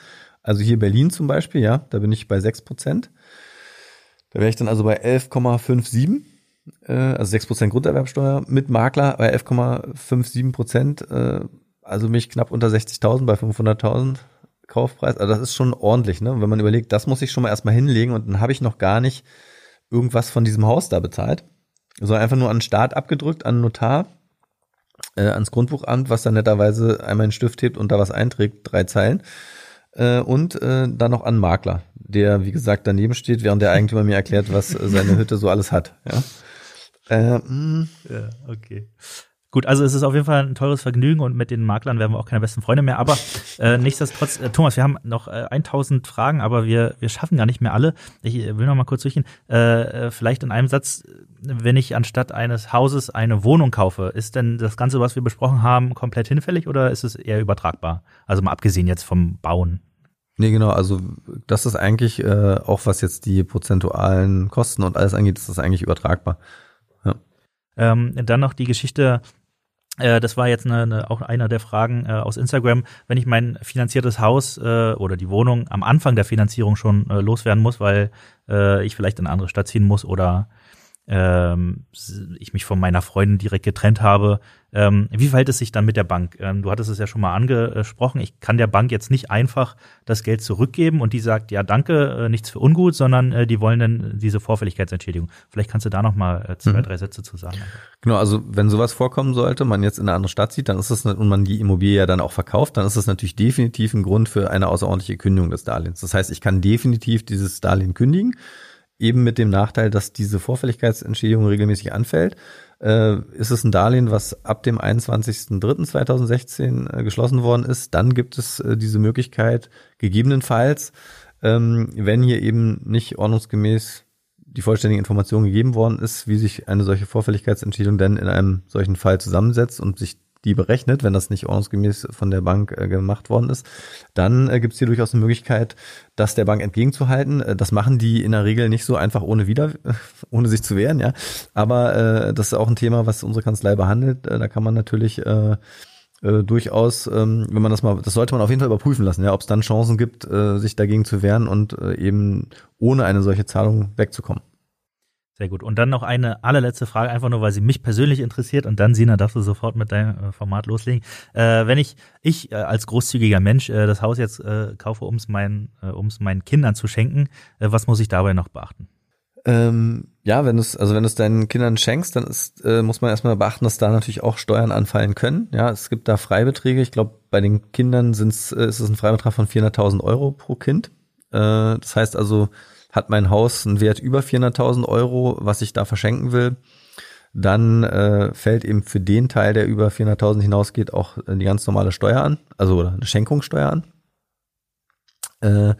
Also hier Berlin zum Beispiel, ja, da bin ich bei 6 Prozent. Da wäre ich dann also bei 11,57 äh, also 6% Grunderwerbsteuer mit Makler bei 11,57 Prozent, äh, also mich knapp unter 60.000 bei 500.000 Kaufpreis. Also das ist schon ordentlich, ne? wenn man überlegt, das muss ich schon mal erstmal hinlegen und dann habe ich noch gar nicht irgendwas von diesem Haus da bezahlt, sondern einfach nur an Staat abgedrückt, an Notar, äh, ans Grundbuchamt, was dann netterweise einmal einen Stift hebt und da was einträgt, drei Zeilen. Äh, und äh, dann noch an Makler, der, wie gesagt, daneben steht, während der Eigentümer mir erklärt, was seine Hütte so alles hat. Ja? Äh, hm. ja, okay. Gut, also es ist auf jeden Fall ein teures Vergnügen und mit den Maklern werden wir auch keine besten Freunde mehr. Aber äh, nichtsdestotrotz, äh, Thomas, wir haben noch äh, 1000 Fragen, aber wir, wir schaffen gar nicht mehr alle. Ich äh, will noch mal kurz durchgehen. Äh, äh, vielleicht in einem Satz, wenn ich anstatt eines Hauses eine Wohnung kaufe, ist denn das Ganze, was wir besprochen haben, komplett hinfällig oder ist es eher übertragbar? Also mal abgesehen jetzt vom Bauen. Nee, genau, also das ist eigentlich äh, auch was jetzt die prozentualen Kosten und alles angeht, ist das eigentlich übertragbar. Ähm, dann noch die Geschichte, äh, das war jetzt eine, eine, auch einer der Fragen äh, aus Instagram, wenn ich mein finanziertes Haus äh, oder die Wohnung am Anfang der Finanzierung schon äh, loswerden muss, weil äh, ich vielleicht in eine andere Stadt ziehen muss oder ähm, ich mich von meiner Freundin direkt getrennt habe. Ähm, wie verhält es sich dann mit der Bank? Ähm, du hattest es ja schon mal angesprochen. Ich kann der Bank jetzt nicht einfach das Geld zurückgeben und die sagt, ja, danke, äh, nichts für ungut, sondern äh, die wollen dann diese Vorfälligkeitsentschädigung. Vielleicht kannst du da noch mal äh, zwei, mhm. drei Sätze zu sagen. Genau, also wenn sowas vorkommen sollte, man jetzt in eine andere Stadt zieht, dann ist es und man die Immobilie ja dann auch verkauft, dann ist das natürlich definitiv ein Grund für eine außerordentliche Kündigung des Darlehens. Das heißt, ich kann definitiv dieses Darlehen kündigen eben mit dem Nachteil, dass diese Vorfälligkeitsentschädigung regelmäßig anfällt. Äh, ist es ein Darlehen, was ab dem 21.03.2016 äh, geschlossen worden ist, dann gibt es äh, diese Möglichkeit, gegebenenfalls, ähm, wenn hier eben nicht ordnungsgemäß die vollständige Information gegeben worden ist, wie sich eine solche Vorfälligkeitsentschädigung denn in einem solchen Fall zusammensetzt und sich die berechnet, wenn das nicht ordnungsgemäß von der Bank äh, gemacht worden ist, dann äh, gibt es hier durchaus eine Möglichkeit, das der Bank entgegenzuhalten. Äh, das machen die in der Regel nicht so einfach ohne wieder, ohne sich zu wehren, ja. Aber äh, das ist auch ein Thema, was unsere Kanzlei behandelt. Äh, da kann man natürlich äh, äh, durchaus, ähm, wenn man das mal, das sollte man auf jeden Fall überprüfen lassen, ja, ob es dann Chancen gibt, äh, sich dagegen zu wehren und äh, eben ohne eine solche Zahlung wegzukommen. Sehr gut. Und dann noch eine allerletzte Frage, einfach nur, weil sie mich persönlich interessiert. Und dann, Sina, darfst du sofort mit deinem äh, Format loslegen. Äh, wenn ich, ich äh, als großzügiger Mensch äh, das Haus jetzt äh, kaufe, um es meinen, um's meinen Kindern zu schenken, was muss ich dabei noch beachten? Ähm, ja, wenn du es, also wenn du es deinen Kindern schenkst, dann ist, muss man erstmal beachten, dass da natürlich auch Steuern anfallen können. Ja, es gibt da Freibeträge. Ich glaube, bei den Kindern sind's, ist es ein Freibetrag von 400.000 Euro pro Kind. Das heißt also, hat mein Haus einen Wert über 400.000 Euro, was ich da verschenken will, dann äh, fällt eben für den Teil, der über 400.000 hinausgeht, auch die ganz normale Steuer an, also eine Schenkungssteuer an. Äh,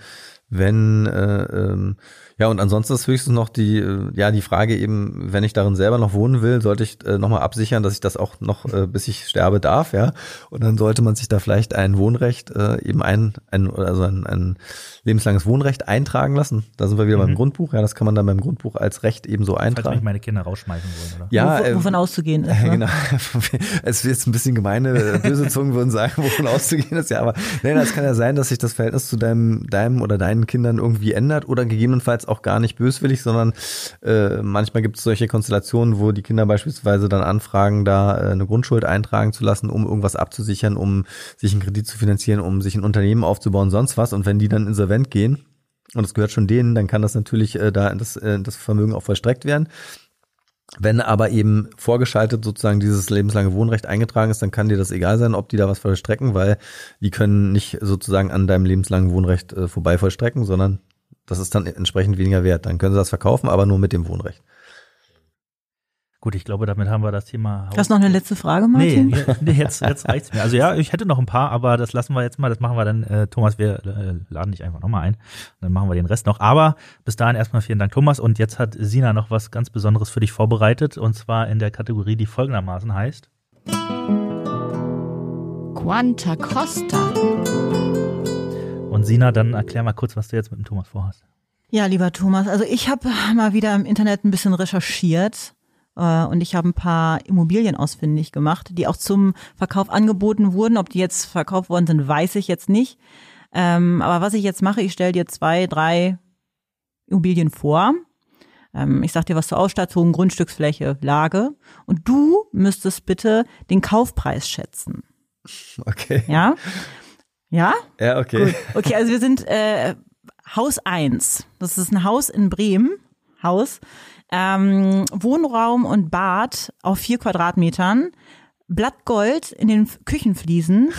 Wenn äh, ähm, ja, und ansonsten ist höchstens noch die, äh, ja, die Frage eben, wenn ich darin selber noch wohnen will, sollte ich äh, nochmal absichern, dass ich das auch noch, äh, bis ich sterbe darf, ja. Und dann sollte man sich da vielleicht ein Wohnrecht, äh, eben ein, ein also ein, ein lebenslanges Wohnrecht eintragen lassen. Da sind wir wieder Mhm. beim Grundbuch, ja, das kann man dann beim Grundbuch als Recht eben so Falls mich eintragen. meine Kinder rausschmeißen wollen, oder? Ja, Wov- äh, wovon auszugehen ist. Ne? Genau. Es wird jetzt ein bisschen gemeine, äh, böse Zungen würden sagen, wovon auszugehen ist. Ja, aber nein, das kann ja sein, dass sich das Verhältnis zu deinem, deinem oder deinen Kindern irgendwie ändert oder gegebenenfalls auch gar nicht böswillig, sondern äh, manchmal gibt es solche Konstellationen, wo die Kinder beispielsweise dann anfragen, da äh, eine Grundschuld eintragen zu lassen, um irgendwas abzusichern, um sich einen Kredit zu finanzieren, um sich ein Unternehmen aufzubauen, sonst was. Und wenn die dann insolvent gehen, und es gehört schon denen, dann kann das natürlich äh, da das, äh, das Vermögen auch vollstreckt werden. Wenn aber eben vorgeschaltet sozusagen dieses lebenslange Wohnrecht eingetragen ist, dann kann dir das egal sein, ob die da was vollstrecken, weil die können nicht sozusagen an deinem lebenslangen Wohnrecht äh, vorbei vollstrecken, sondern das ist dann entsprechend weniger wert. Dann können sie das verkaufen, aber nur mit dem Wohnrecht. Gut, ich glaube, damit haben wir das Thema. Hast du noch eine letzte Frage, Nee, Martin? ja, nee jetzt, jetzt reicht's mir. Also ja, ich hätte noch ein paar, aber das lassen wir jetzt mal. Das machen wir dann, äh, Thomas, wir äh, laden dich einfach nochmal ein. Dann machen wir den Rest noch. Aber bis dahin erstmal vielen Dank, Thomas. Und jetzt hat Sina noch was ganz Besonderes für dich vorbereitet. Und zwar in der Kategorie, die folgendermaßen heißt. Quanta Costa. Und Sina, dann erklär mal kurz, was du jetzt mit dem Thomas vorhast. Ja, lieber Thomas, also ich habe mal wieder im Internet ein bisschen recherchiert äh, und ich habe ein paar Immobilien ausfindig gemacht, die auch zum Verkauf angeboten wurden. Ob die jetzt verkauft worden sind, weiß ich jetzt nicht. Ähm, aber was ich jetzt mache, ich stelle dir zwei, drei Immobilien vor. Ähm, ich sag dir was zur Ausstattung, Grundstücksfläche, Lage. Und du müsstest bitte den Kaufpreis schätzen. Okay. Ja? Ja? Ja, okay. Gut. Okay, also wir sind äh, Haus 1. Das ist ein Haus in Bremen. Haus. Ähm, Wohnraum und Bad auf vier Quadratmetern. Blattgold in den Küchenfliesen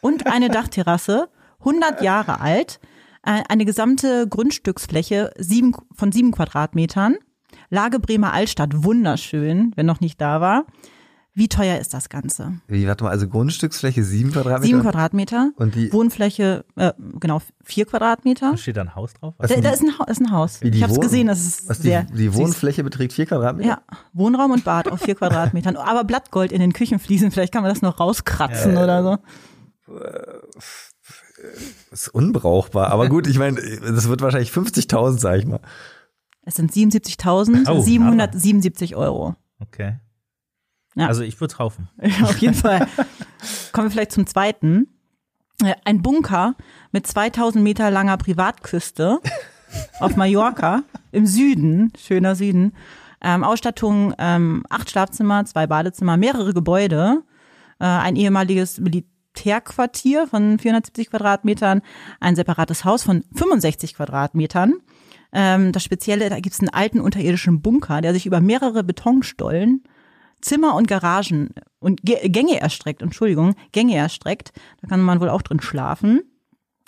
und eine Dachterrasse. 100 Jahre alt. Äh, eine gesamte Grundstücksfläche sieben, von sieben Quadratmetern. Lage Bremer Altstadt. Wunderschön, wer noch nicht da war. Wie teuer ist das Ganze? Wie, warte mal, also Grundstücksfläche sieben Quadratmeter? Sieben Quadratmeter. Und die, Wohnfläche, äh, genau, vier Quadratmeter. Da steht da ein Haus drauf. Was Da, da die- ist ein, Haus, ist ein Haus. wie die Ich habe es gesehen, das ist was die, sehr die süß. Wohnfläche beträgt vier Quadratmeter? Ja, Wohnraum und Bad auf vier Quadratmetern. Aber Blattgold in den Küchenfliesen, vielleicht kann man das noch rauskratzen oder so. Das ist unbrauchbar. Aber gut, ich meine, das wird wahrscheinlich 50.000, sag ich mal. Es sind 77.777 Euro. Okay. Ja. Also ich würde kaufen. Ja, auf jeden Fall. Kommen wir vielleicht zum zweiten. Äh, Ein Bunker mit 2000 Meter langer Privatküste auf Mallorca im Süden, schöner Süden. Ähm, Ausstattung, ähm, acht Schlafzimmer, zwei Badezimmer, mehrere Gebäude, äh, ein ehemaliges Militärquartier von 470 Quadratmetern, ein separates Haus von 65 Quadratmetern. Ähm, das Spezielle, da gibt es einen alten unterirdischen Bunker, der sich über mehrere Betonstollen Zimmer und Garagen und Ge- Gänge erstreckt, Entschuldigung, Gänge erstreckt. Da kann man wohl auch drin schlafen.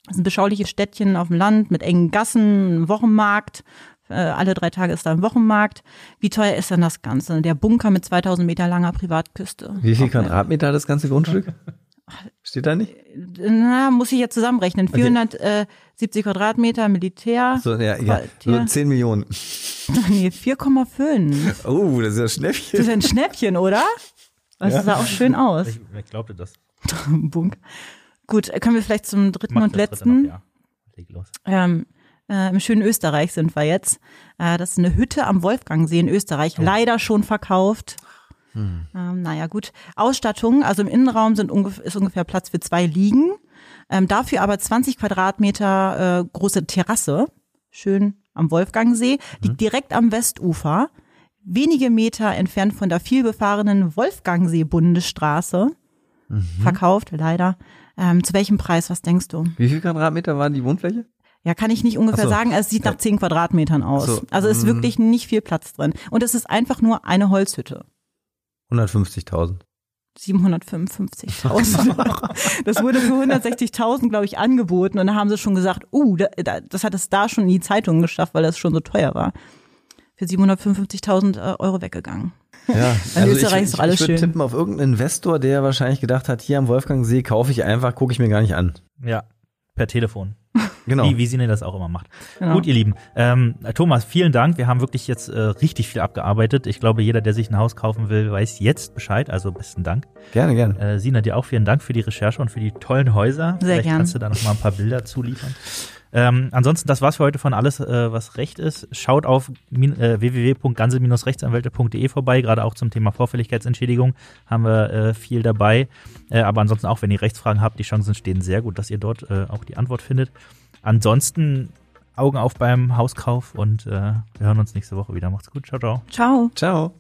Das ist ein beschauliches Städtchen auf dem Land mit engen Gassen, ein Wochenmarkt. Äh, alle drei Tage ist da ein Wochenmarkt. Wie teuer ist denn das Ganze? Der Bunker mit 2000 Meter langer Privatküste. Wie viel Quadratmeter hat das ganze Grundstück? Steht da nicht? Na, muss ich jetzt zusammenrechnen. 470 Quadratmeter Militär. So, ja, ja. So 10 Millionen. Nee, 4,5. Oh, das ist ja Das Schnäppchen. ist ein Schnäppchen, oder? Das Ja. sah auch schön aus. Ich, wer glaubte das? Bunk. Gut, kommen wir vielleicht zum dritten und der Dritte letzten. Noch, ja. Leg los. Ähm, äh, Im schönen Österreich sind wir jetzt. Äh, das ist eine Hütte am Wolfgangsee in Österreich, leider schon verkauft. Ähm, naja, gut. Ausstattung, also im Innenraum sind ungef ist ungefähr Platz für zwei Liegen. Ähm, dafür aber 20 Quadratmeter äh, große Terrasse, schön am Wolfgangsee, liegt direkt am Westufer, wenige Meter entfernt von der vielbefahrenen Wolfgangsee-Bundesstraße. Verkauft, leider. Ähm, zu welchem Preis, was denkst du? Wie viel Quadratmeter waren die Wohnfläche? Ja, kann ich nicht ungefähr so. sagen. Es sieht nach 10 Quadratmetern aus. So. Also ist Mm. wirklich nicht viel Platz drin. Und es ist einfach nur eine Holzhütte. 150.000. 755.000 Euro. Das wurde für 160.000, glaube ich, angeboten. Und da haben sie schon gesagt, uh, da, da, das hat es da schon in die Zeitungen geschafft, weil das schon so teuer war. Für 755.000 äh, Euro weggegangen. Ja, In Österreich ich, ist doch ich, alles ich würde schön. tippen auf irgendeinen Investor, der wahrscheinlich gedacht hat, hier am Wolfgangsee kaufe ich einfach, gucke ich mir gar nicht an. Ja, per Telefon. Genau. Wie, wie Sine das auch immer macht. Genau. Gut, ihr Lieben. Ähm, Thomas, vielen Dank. Wir haben wirklich jetzt äh, richtig viel abgearbeitet. Ich glaube, jeder, der sich ein Haus kaufen will, weiß jetzt Bescheid. Also besten Dank. Gerne, gerne. Äh, Sina, dir auch vielen Dank für die Recherche und für die tollen Häuser. Sehr Vielleicht gern. kannst du da noch mal ein paar Bilder zuliefern. Ähm, ansonsten, das war's für heute von alles, äh, was Recht ist. Schaut auf äh, www.ganze-rechtsanwälte.de vorbei. Gerade auch zum Thema Vorfälligkeitsentschädigung haben wir äh, viel dabei. Äh, aber ansonsten auch, wenn ihr Rechtsfragen habt, die Chancen stehen sehr gut, dass ihr dort äh, auch die Antwort findet. Ansonsten Augen auf beim Hauskauf und äh, wir hören uns nächste Woche wieder. Macht's gut. Ciao, ciao. Ciao. Ciao.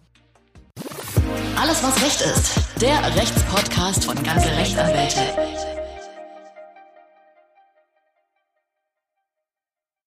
Alles, was Recht ist. Der Rechtspodcast von ganze Rechtsanwälte.